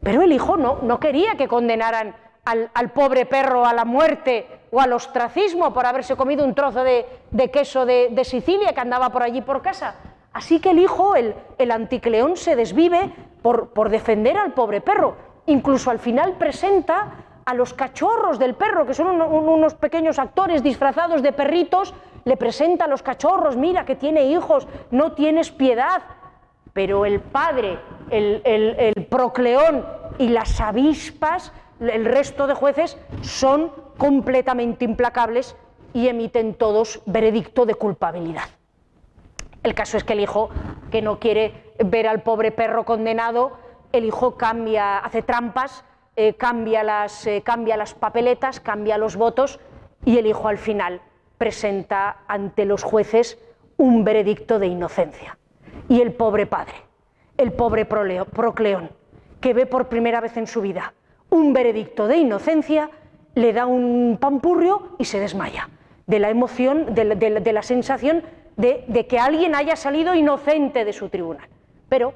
Pero el hijo no, no quería que condenaran al, pobre perro a la muerte o al ostracismo por haberse comido un trozo de, queso de, Sicilia que andaba por allí por casa. Así que el hijo, el, anticleón, se desvive por, por defender al pobre perro. Incluso al final presenta a los cachorros del perro, que son unos pequeños actores disfrazados de perritos, le presenta a los cachorros, mira que tiene hijos, no tienes piedad. Pero el padre, el, el procleón y las avispas el resto de jueces son completamente implacables y emiten todos veredicto de culpabilidad. El caso es que el hijo, que no quiere ver al pobre perro condenado, el hijo cambia, hace trampas, eh, eh, cambia las papeletas, cambia los votos y el hijo al final presenta ante los jueces un veredicto de inocencia. Y el pobre padre, el pobre procleón, que ve por primera vez en su vida un veredicto de inocencia, le da un pampurrio y se desmaya, de la emoción, de la, sensación de, que alguien haya salido inocente de su tribunal. Pero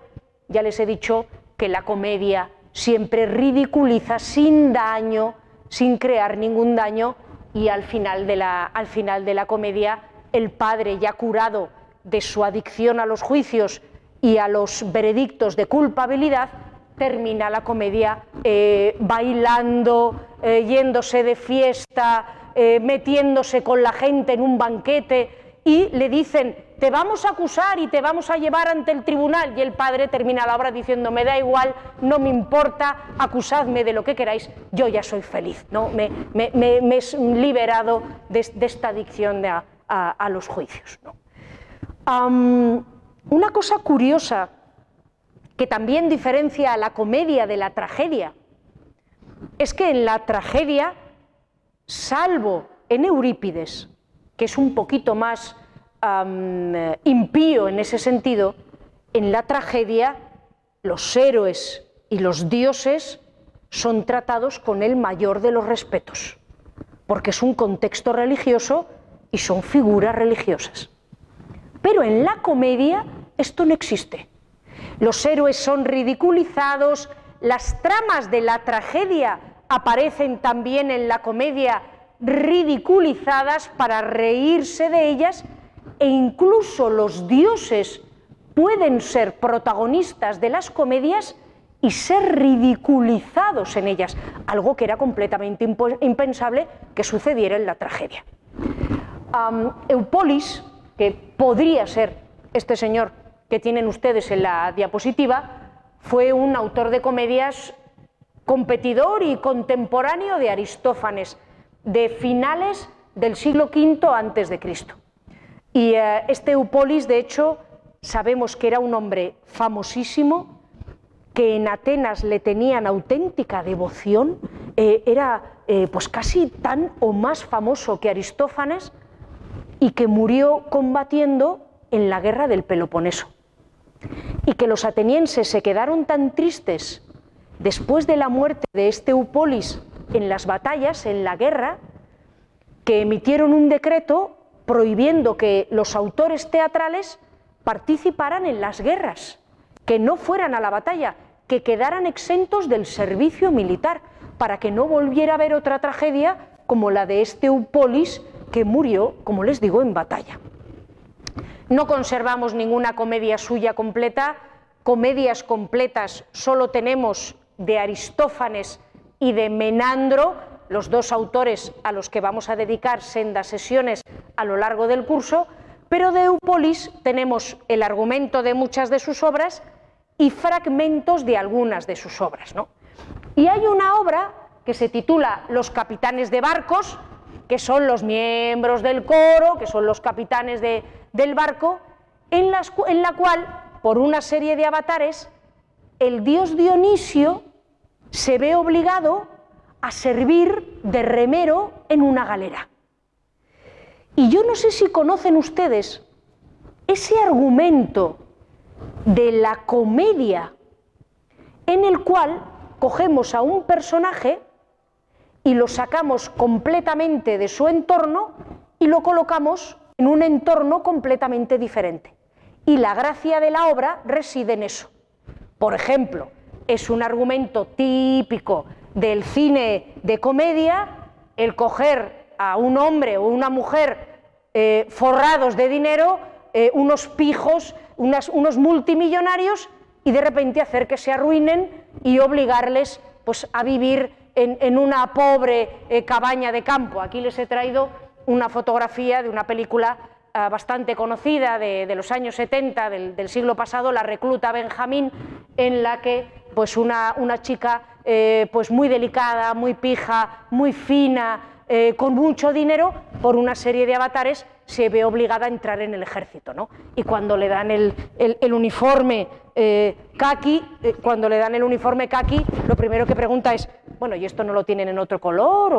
ya les he dicho que la comedia siempre ridiculiza sin daño, sin crear ningún daño, y al final de la, al final de la comedia el padre ya curado de su adicción a los juicios y a los veredictos de culpabilidad, termina la comedia eh, bailando, eh, yéndose de fiesta, eh, metiéndose con la gente en un banquete y le dicen, te vamos a acusar y te vamos a llevar ante el tribunal. Y el padre termina la obra diciendo, me da igual, no me importa, acusadme de lo que queráis, yo ya soy feliz, ¿no? me, he liberado de, esta adicción a, los juicios. una cosa curiosa que también diferencia a la comedia de la tragedia, es que en la tragedia, salvo en Eurípides, que es un poquito más impío en ese sentido, en la tragedia los héroes y los dioses son tratados con el mayor de los respetos, porque es un contexto religioso y son figuras religiosas. Pero en la comedia esto no existe. Los héroes son ridiculizados, las tramas de la tragedia aparecen también en la comedia ridiculizadas para reírse de ellas e incluso los dioses pueden ser protagonistas de las comedias y ser ridiculizados en ellas, algo que era completamente impensable que sucediera en la tragedia. Eupolis, que podría ser este señor que tienen ustedes en la diapositiva, fue un autor de comedias competidor y contemporáneo de Aristófanes, de finales del siglo V antes de Cristo. Y eh, este Eupolis, de hecho, sabemos que era un hombre famosísimo, que en Atenas le tenían auténtica devoción, eh, era eh, pues casi tan o más famoso que Aristófanes y que murió combatiendo en la guerra del Peloponeso y que los atenienses se quedaron tan tristes después de la muerte de este Eupolis en las batallas, en la guerra, que emitieron un decreto prohibiendo que los autores teatrales participaran en las guerras, que no fueran a la batalla, que quedaran exentos del servicio militar, para que no volviera a haber otra tragedia como la de este Eupolis que murió, como les digo, en batalla. No conservamos ninguna comedia suya completa, comedias completas solo tenemos de Aristófanes y de Menandro, los dos autores a los que vamos a dedicar sendas sesiones a lo largo del curso, pero de Eupolis tenemos el argumento de muchas de sus obras y fragmentos de algunas de sus obras. Y hay una obra que se titula Los capitanes de barcos, que son los miembros del coro, que son los capitanes del barco, en, en la cual, por una serie de avatares, el dios Dionisio se ve obligado a servir de remero en una galera. Y yo no sé si conocen ustedes ese argumento de la comedia en el cual cogemos a un personaje y lo sacamos completamente de su entorno y lo colocamos en un entorno completamente diferente. Y la gracia de la obra reside en eso. Por ejemplo, es un argumento típico del cine de comedia, el coger a un hombre o una mujer eh, forrados de dinero, eh, unos pijos, unos multimillonarios, y de repente hacer que se arruinen y obligarles pues, a vivir en, una pobre eh, cabaña de campo. Aquí les he traído una fotografía de una película bastante conocida de, los años 70 del, siglo pasado, La recluta Benjamín, en la que pues una, una chica pues muy delicada, muy pija, muy fina, eh, con mucho dinero, por una serie de avatares, se ve obligada a entrar en el ejército. ¿no? Y cuando le dan el, uniforme eh, kaki, eh, cuando le dan el uniforme kaki, lo primero que pregunta es, bueno, ¿y esto no lo tienen en otro color?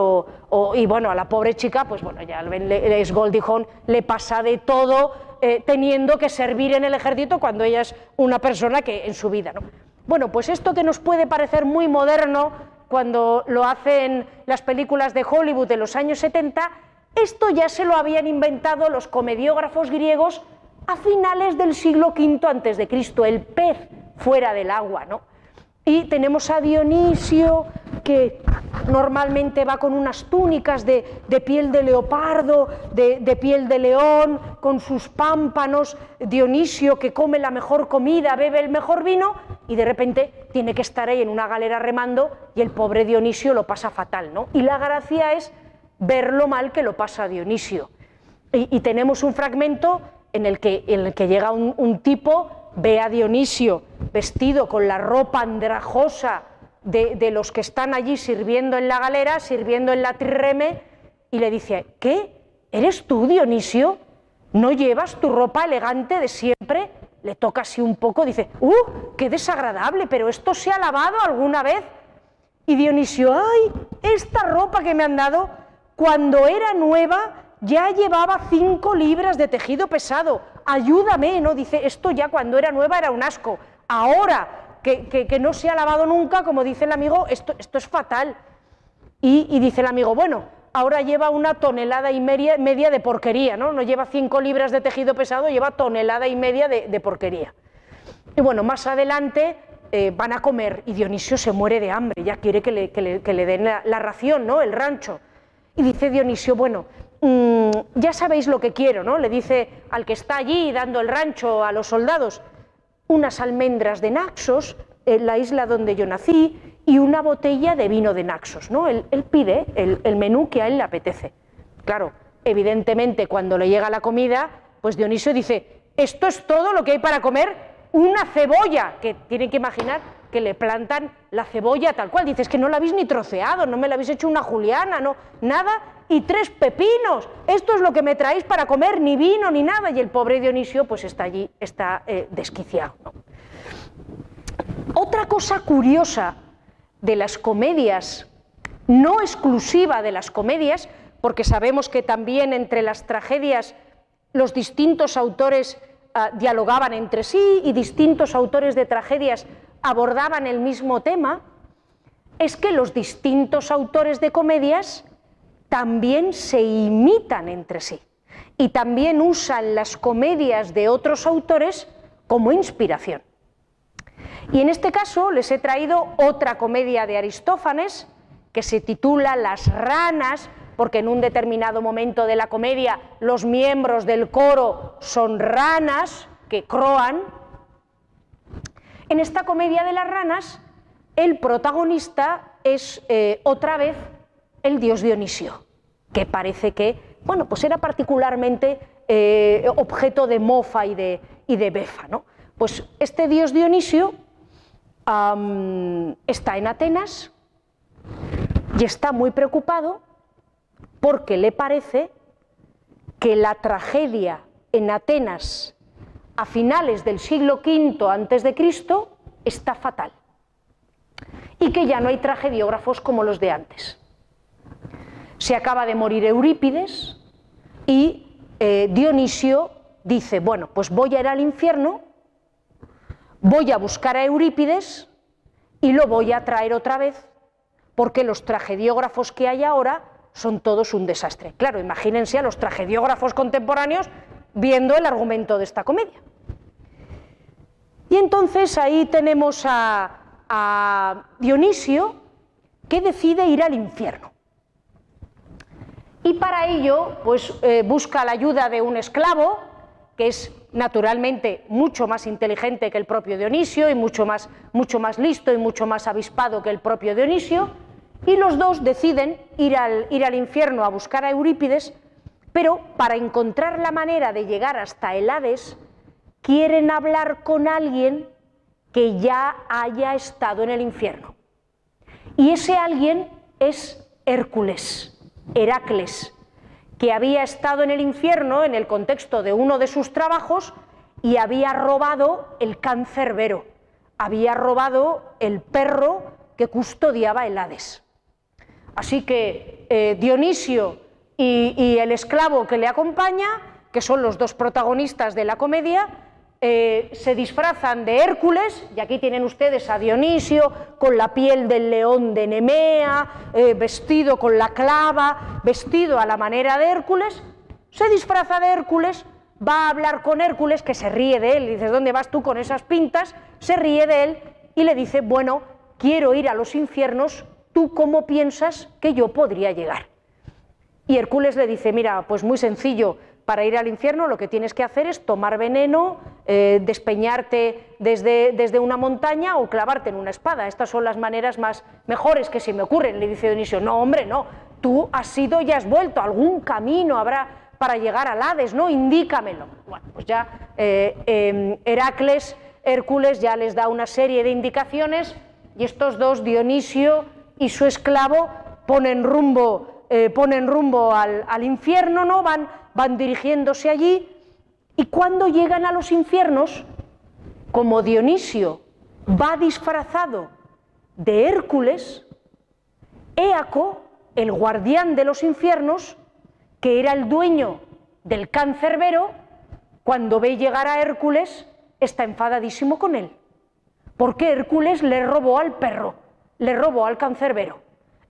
O, y bueno, a la pobre chica, pues bueno, ya es Goldie Hawn, le pasa de todo teniendo que servir en el ejército cuando ella es una persona que en su vida. ¿no? Bueno, pues esto que nos puede parecer muy moderno, cuando lo hacen las películas de Hollywood de los años 70, esto ya se lo habían inventado los comediógrafos griegos a finales del siglo V antes de Cristo, el pez fuera del agua, ¿no? Y tenemos a Dionisio, que normalmente va con unas túnicas de, piel de leopardo, de, piel de león, con sus pámpanos, Dionisio que come la mejor comida, bebe el mejor vino, y de repente tiene que estar ahí en una galera remando y el pobre Dionisio lo pasa fatal, ¿no? Y la gracia es ver lo mal que lo pasa Dionisio. Y, tenemos un fragmento en el que, en el que llega un tipo ve a Dionisio vestido con la ropa andrajosa de, los que están allí sirviendo en la galera, sirviendo en la trireme, y le dice, ¿qué? ¿Eres tú, Dionisio? ¿No llevas tu ropa elegante de siempre? Le toca así un poco, dice, ¡uh! ¡Qué desagradable! ¿Pero esto se ha lavado alguna vez? Y Dionisio, ¡ay! Esta ropa que me han dado, cuando era nueva, ya llevaba cinco libras de tejido pesado, ayúdame, ¿no? Dice, esto ya cuando era nueva era un asco, ahora que, no se ha lavado nunca, como dice el amigo, esto, esto es fatal. Y, dice el amigo, bueno, ahora lleva una tonelada y media, de porquería, ¿no? No lleva cinco libras de tejido pesado, lleva tonelada y media de, porquería. Y bueno, más adelante eh, van a comer y Dionisio se muere de hambre, ya quiere que le, den la, la, ración, ¿no? El rancho. Y dice Dionisio, bueno, Mm, ya sabéis lo que quiero, ¿no? Le dice al que está allí dando el rancho a los soldados, unas almendras de Naxos, en la isla donde yo nací, y una botella de vino de Naxos, ¿no? Él, pide el, menú que a él le apetece. Claro, evidentemente cuando le llega la comida, pues Dionisio dice, esto es todo lo que hay para comer, una cebolla, que tienen que imaginar que le plantan la cebolla tal cual. Dices que no la habéis ni troceado, no me la habéis hecho una juliana, no, nada, y tres pepinos. Esto es lo que me traéis para comer, ni vino ni nada. Y el pobre Dionisio pues está allí, está eh, desquiciado. Otra cosa curiosa de las comedias, no exclusiva de las comedias, porque sabemos que también entre las tragedias los distintos autores ah, dialogaban entre sí y distintos autores de tragedias abordaban el mismo tema, es que los distintos autores de comedias también se imitan entre sí y también usan las comedias de otros autores como inspiración. Y en este caso les he traído otra comedia de Aristófanes que se titula Las ranas, porque en un determinado momento de la comedia los miembros del coro son ranas que croan. En esta comedia de las ranas, el protagonista es eh, otra vez el dios Dionisio, que parece que, bueno, pues era particularmente eh, objeto de mofa y de, y befa, ¿no? Pues este dios Dionisio está en Atenas y está muy preocupado porque le parece que la tragedia en Atenas a finales del siglo V antes de Cristo está fatal y que ya no hay tragediógrafos como los de antes se acaba de morir Eurípides y eh, Dionisio dice, bueno, pues voy a ir al infierno, voy a buscar a Eurípides y lo voy a traer otra vez, porque los tragediógrafos que hay ahora son todos un desastre. Claro, imagínense a los tragediógrafos contemporáneos viendo el argumento de esta comedia. Y entonces ahí tenemos a, a Dionisio que decide ir al infierno. Y para ello, pues eh, busca la ayuda de un esclavo, que es naturalmente mucho más inteligente que el propio Dionisio y mucho más, mucho más listo y mucho más avispado que el propio Dionisio, y los dos deciden ir al, ir al infierno a buscar a Eurípides, pero para encontrar la manera de llegar hasta el Hades, quieren hablar con alguien que ya haya estado en el infierno. Y ese alguien es Hércules, Heracles, que había estado en el infierno en el contexto de uno de sus trabajos y había robado el cancerbero, había robado el perro que custodiaba el Hades. Así que eh, Dionisio y el esclavo que le acompaña, que son los dos protagonistas de la comedia, eh, se disfrazan de Hércules, y aquí tienen ustedes a Dionisio con la piel del león de Nemea, eh, vestido con la clava, vestido a la manera de Hércules, se disfraza de Hércules, va a hablar con Hércules, que se ríe de él, y dice, ¿dónde vas tú con esas pintas? Se ríe de él y le dice, bueno, quiero ir a los infiernos, ¿tú cómo piensas que yo podría llegar? Y Hércules le dice, mira, pues muy sencillo, para ir al infierno lo que tienes que hacer es tomar veneno, eh, despeñarte desde, desde, una montaña o clavarte en una espada. Estas son las maneras más mejores que se me ocurren. Le dice Dionisio, no hombre, no, tú has ido y has vuelto, algún camino habrá para llegar al Hades, ¿no? Indícamelo. Bueno, pues ya eh, em, Heracles, Hércules ya les da una serie de indicaciones y estos dos, Dionisio y su esclavo, ponen rumbo eh, ponen rumbo al, infierno, ¿no? Van, van dirigiéndose allí y cuando llegan a los infiernos, como Dionisio va disfrazado de Hércules, Éaco, el guardián de los infiernos, que era el dueño del cancerbero, cuando ve llegar a Hércules, está enfadadísimo con él. Porque Hércules le robó al perro, le robó al cancerbero.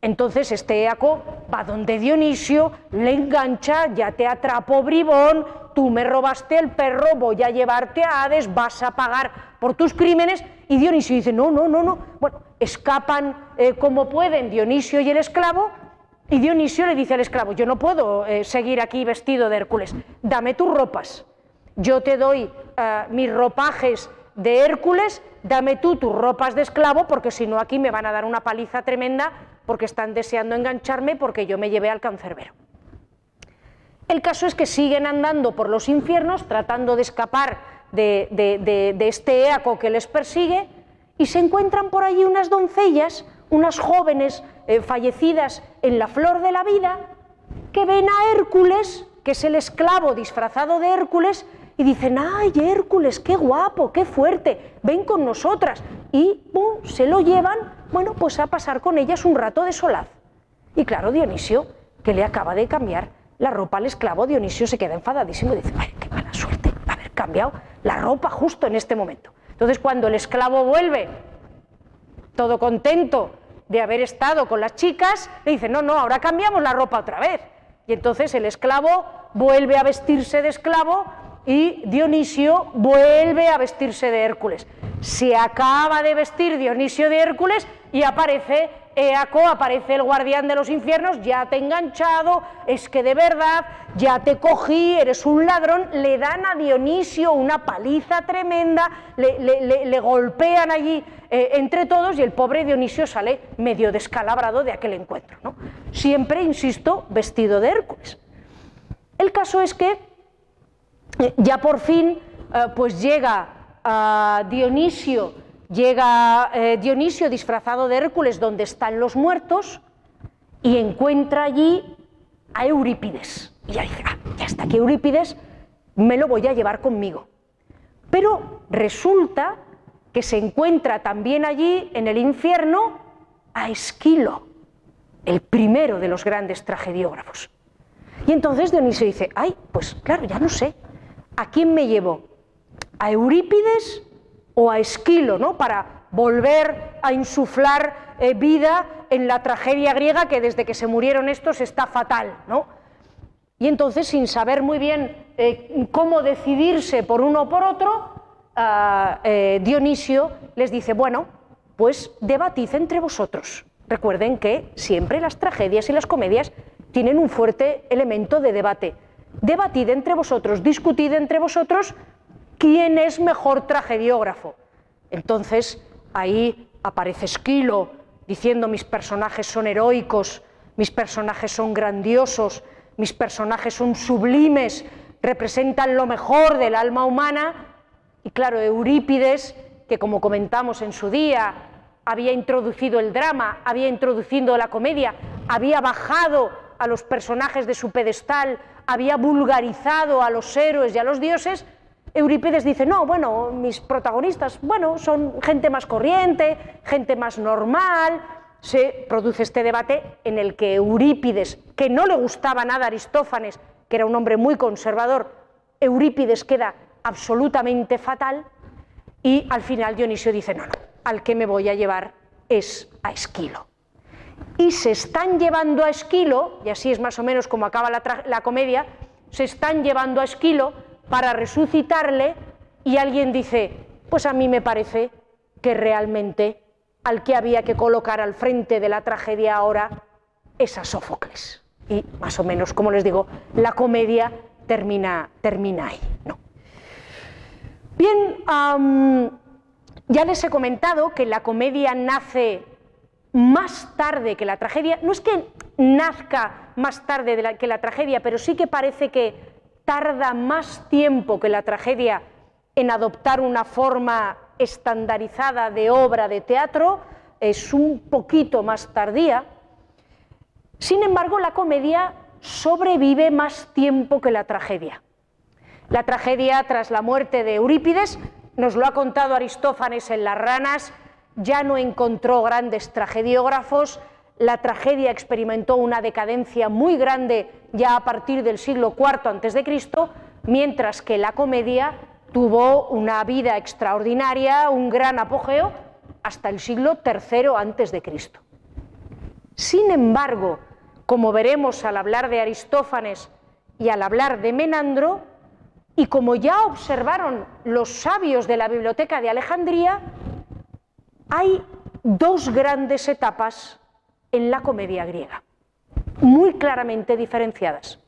Entonces este Eaco va donde Dionisio, le engancha, ya te atrapo bribón, tú me robaste el perro, voy a llevarte a Hades, vas a pagar por tus crímenes. Y Dionisio dice, no, no, no, no. Bueno, escapan eh, como pueden Dionisio y el esclavo. Y Dionisio le dice al esclavo, yo no puedo eh, seguir aquí vestido de Hércules, dame tus ropas. Yo te doy eh, mis ropajes de Hércules, dame tú tus ropas de esclavo, porque si no aquí me van a dar una paliza tremenda porque están deseando engancharme porque yo me llevé al cancerbero. El caso es que siguen andando por los infiernos tratando de escapar de, este éaco que les persigue y se encuentran por allí unas doncellas, unas jóvenes eh, fallecidas en la flor de la vida, que ven a Hércules, que es el esclavo disfrazado de Hércules, dicen, ay Hércules, qué guapo, qué fuerte, ven con nosotras. Y se lo llevan, bueno, pues a pasar con ellas un rato de solaz. Y claro, Dionisio, que le acaba de cambiar la ropa al esclavo, Dionisio se queda enfadadísimo y dice, ay, qué mala suerte haber cambiado la ropa justo en este momento. Entonces cuando el esclavo vuelve, todo contento de haber estado con las chicas, le dice, no, no, ahora cambiamos la ropa otra vez. Y entonces el esclavo vuelve a vestirse de esclavo y Dionisio vuelve a vestirse de Hércules. Se acaba de vestir Dionisio de Hércules y aparece Eaco, aparece el guardián de los infiernos, ya te he enganchado, es que de verdad ya te cogí, eres un ladrón, le dan a Dionisio una paliza tremenda, le, golpean allí eh, entre todos y el pobre Dionisio sale medio descalabrado de aquel encuentro. ¿no? Siempre, insisto, vestido de Hércules. El caso es que ya por fin eh, pues llega ah, Dionisio, llega eh, Dionisio disfrazado de Hércules donde están los muertos y encuentra allí a Eurípides. Y ya dice, ah, ya está aquí Eurípides, me lo voy a llevar conmigo. Pero resulta que se encuentra también allí en el infierno a Esquilo, el primero de los grandes tragediógrafos. Y entonces Dionisio dice, ay, pues claro, ya no sé, ¿a quién me llevo? ¿A Eurípides o a Esquilo, ¿no? Para volver a insuflar eh, vida en la tragedia griega que desde que se murieron estos está fatal, ¿no? Y entonces, sin saber muy bien eh, cómo decidirse por uno o por otro, ah, eh, Dionisio les dice, bueno, pues debatid entre vosotros. Recuerden que siempre las tragedias y las comedias tienen un fuerte elemento de debate. Debatid entre vosotros, discutid entre vosotros quién es mejor tragediógrafo. Entonces ahí aparece Esquilo diciendo mis personajes son heroicos, mis personajes son grandiosos, mis personajes son sublimes, representan lo mejor del alma humana. Y claro, Eurípides, que como comentamos en su día, había introducido el drama, había introducido la comedia, había bajado a los personajes de su pedestal, había vulgarizado a los héroes y a los dioses, Eurípides dice, no, bueno, mis protagonistas, bueno, son gente más corriente, gente más normal. Se produce este debate en el que Eurípides, que no le gustaba nada a Aristófanes, que era un hombre muy conservador, Eurípides queda absolutamente fatal y al final Dionisio dice, no, no, al que me voy a llevar es a Esquilo. Y se están llevando a Esquilo, y así es más o menos como acaba la, la comedia, se están llevando a Esquilo para resucitarle y alguien dice, pues a mí me parece que realmente al que había que colocar al frente de la tragedia ahora es a Sófocles. Y más o menos, como les digo, la comedia termina, termina ahí. ¿no? Bien, ya les he comentado que la comedia nace más tarde que la tragedia. No es que nazca más tarde que la tragedia, pero sí que parece que tarda más tiempo que la tragedia en adoptar una forma estandarizada de obra de teatro, es un poquito más tardía. Sin embargo, la comedia sobrevive más tiempo que la tragedia. La tragedia tras la muerte de Eurípides, nos lo ha contado Aristófanes en Las Ranas, ya no encontró grandes tragediógrafos, la tragedia experimentó una decadencia muy grande ya a partir del siglo IV a.C., mientras que la comedia tuvo una vida extraordinaria, un gran apogeo, hasta el siglo III a.C. Sin embargo, como veremos al hablar de Aristófanes y al hablar de Menandro, y como ya observaron los sabios de la Biblioteca de Alejandría, hay dos grandes etapas en la comedia griega, muy claramente diferenciadas.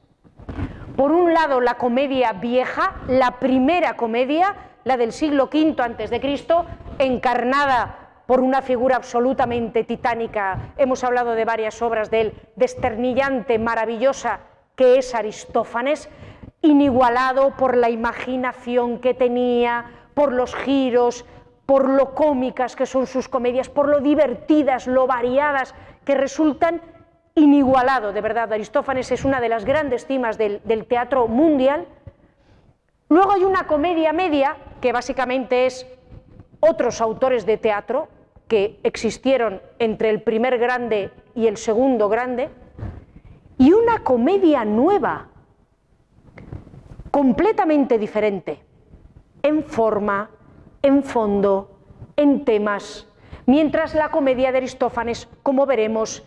Por un lado, la comedia vieja, la primera comedia, la del siglo V antes de Cristo, encarnada por una figura absolutamente titánica. Hemos hablado de varias obras de él, desternillante, maravillosa, que es Aristófanes, inigualado por la imaginación que tenía, por los giros, por lo cómicas que son sus comedias, por lo divertidas, lo variadas que resultan inigualado, de verdad. Aristófanes es una de las grandes cimas del, teatro mundial. Luego hay una comedia media, que básicamente es otros autores de teatro que existieron entre el primer grande y el segundo grande, y una comedia nueva, completamente diferente, en forma, en fondo, en temas, mientras la comedia de Aristófanes, como veremos,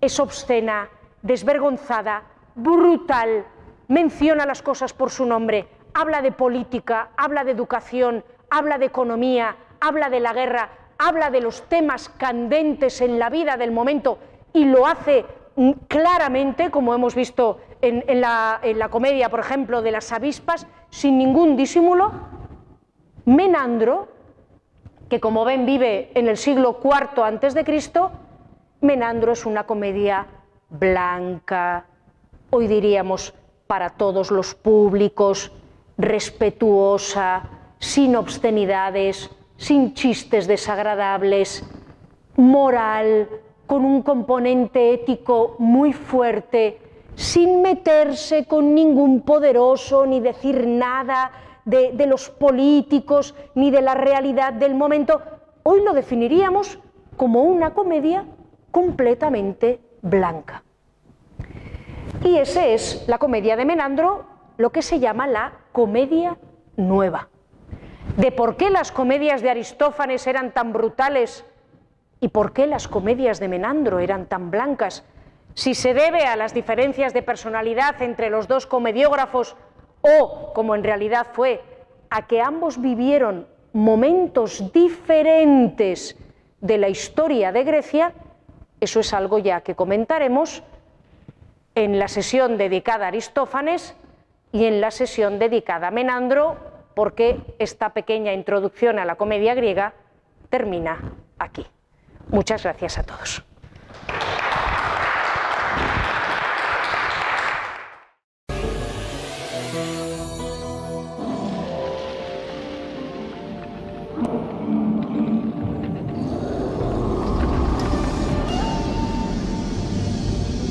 es obscena, desvergonzada, brutal, menciona las cosas por su nombre, habla de política, habla de educación, habla de economía, habla de la guerra, habla de los temas candentes en la vida del momento y lo hace claramente, como hemos visto en, la, la comedia, por ejemplo, de las avispas, sin ningún disimulo, Menandro que como ven vive en el siglo IV antes de Cristo, Menandro es una comedia blanca, hoy diríamos para todos los públicos, respetuosa, sin obscenidades, sin chistes desagradables, moral, con un componente ético muy fuerte, sin meterse con ningún poderoso ni decir nada de, los políticos ni de la realidad del momento. Hoy lo definiríamos como una comedia completamente blanca. Y esa es la comedia de Menandro, lo que se llama la comedia nueva. De por qué las comedias de Aristófanes eran tan brutales y por qué las comedias de Menandro eran tan blancas, si se debe a las diferencias de personalidad entre los dos comediógrafos o, como en realidad fue, a que ambos vivieron momentos diferentes de la historia de Grecia, eso es algo ya que comentaremos en la sesión dedicada a Aristófanes y en la sesión dedicada a Menandro, porque esta pequeña introducción a la comedia griega termina aquí. Muchas gracias a todos.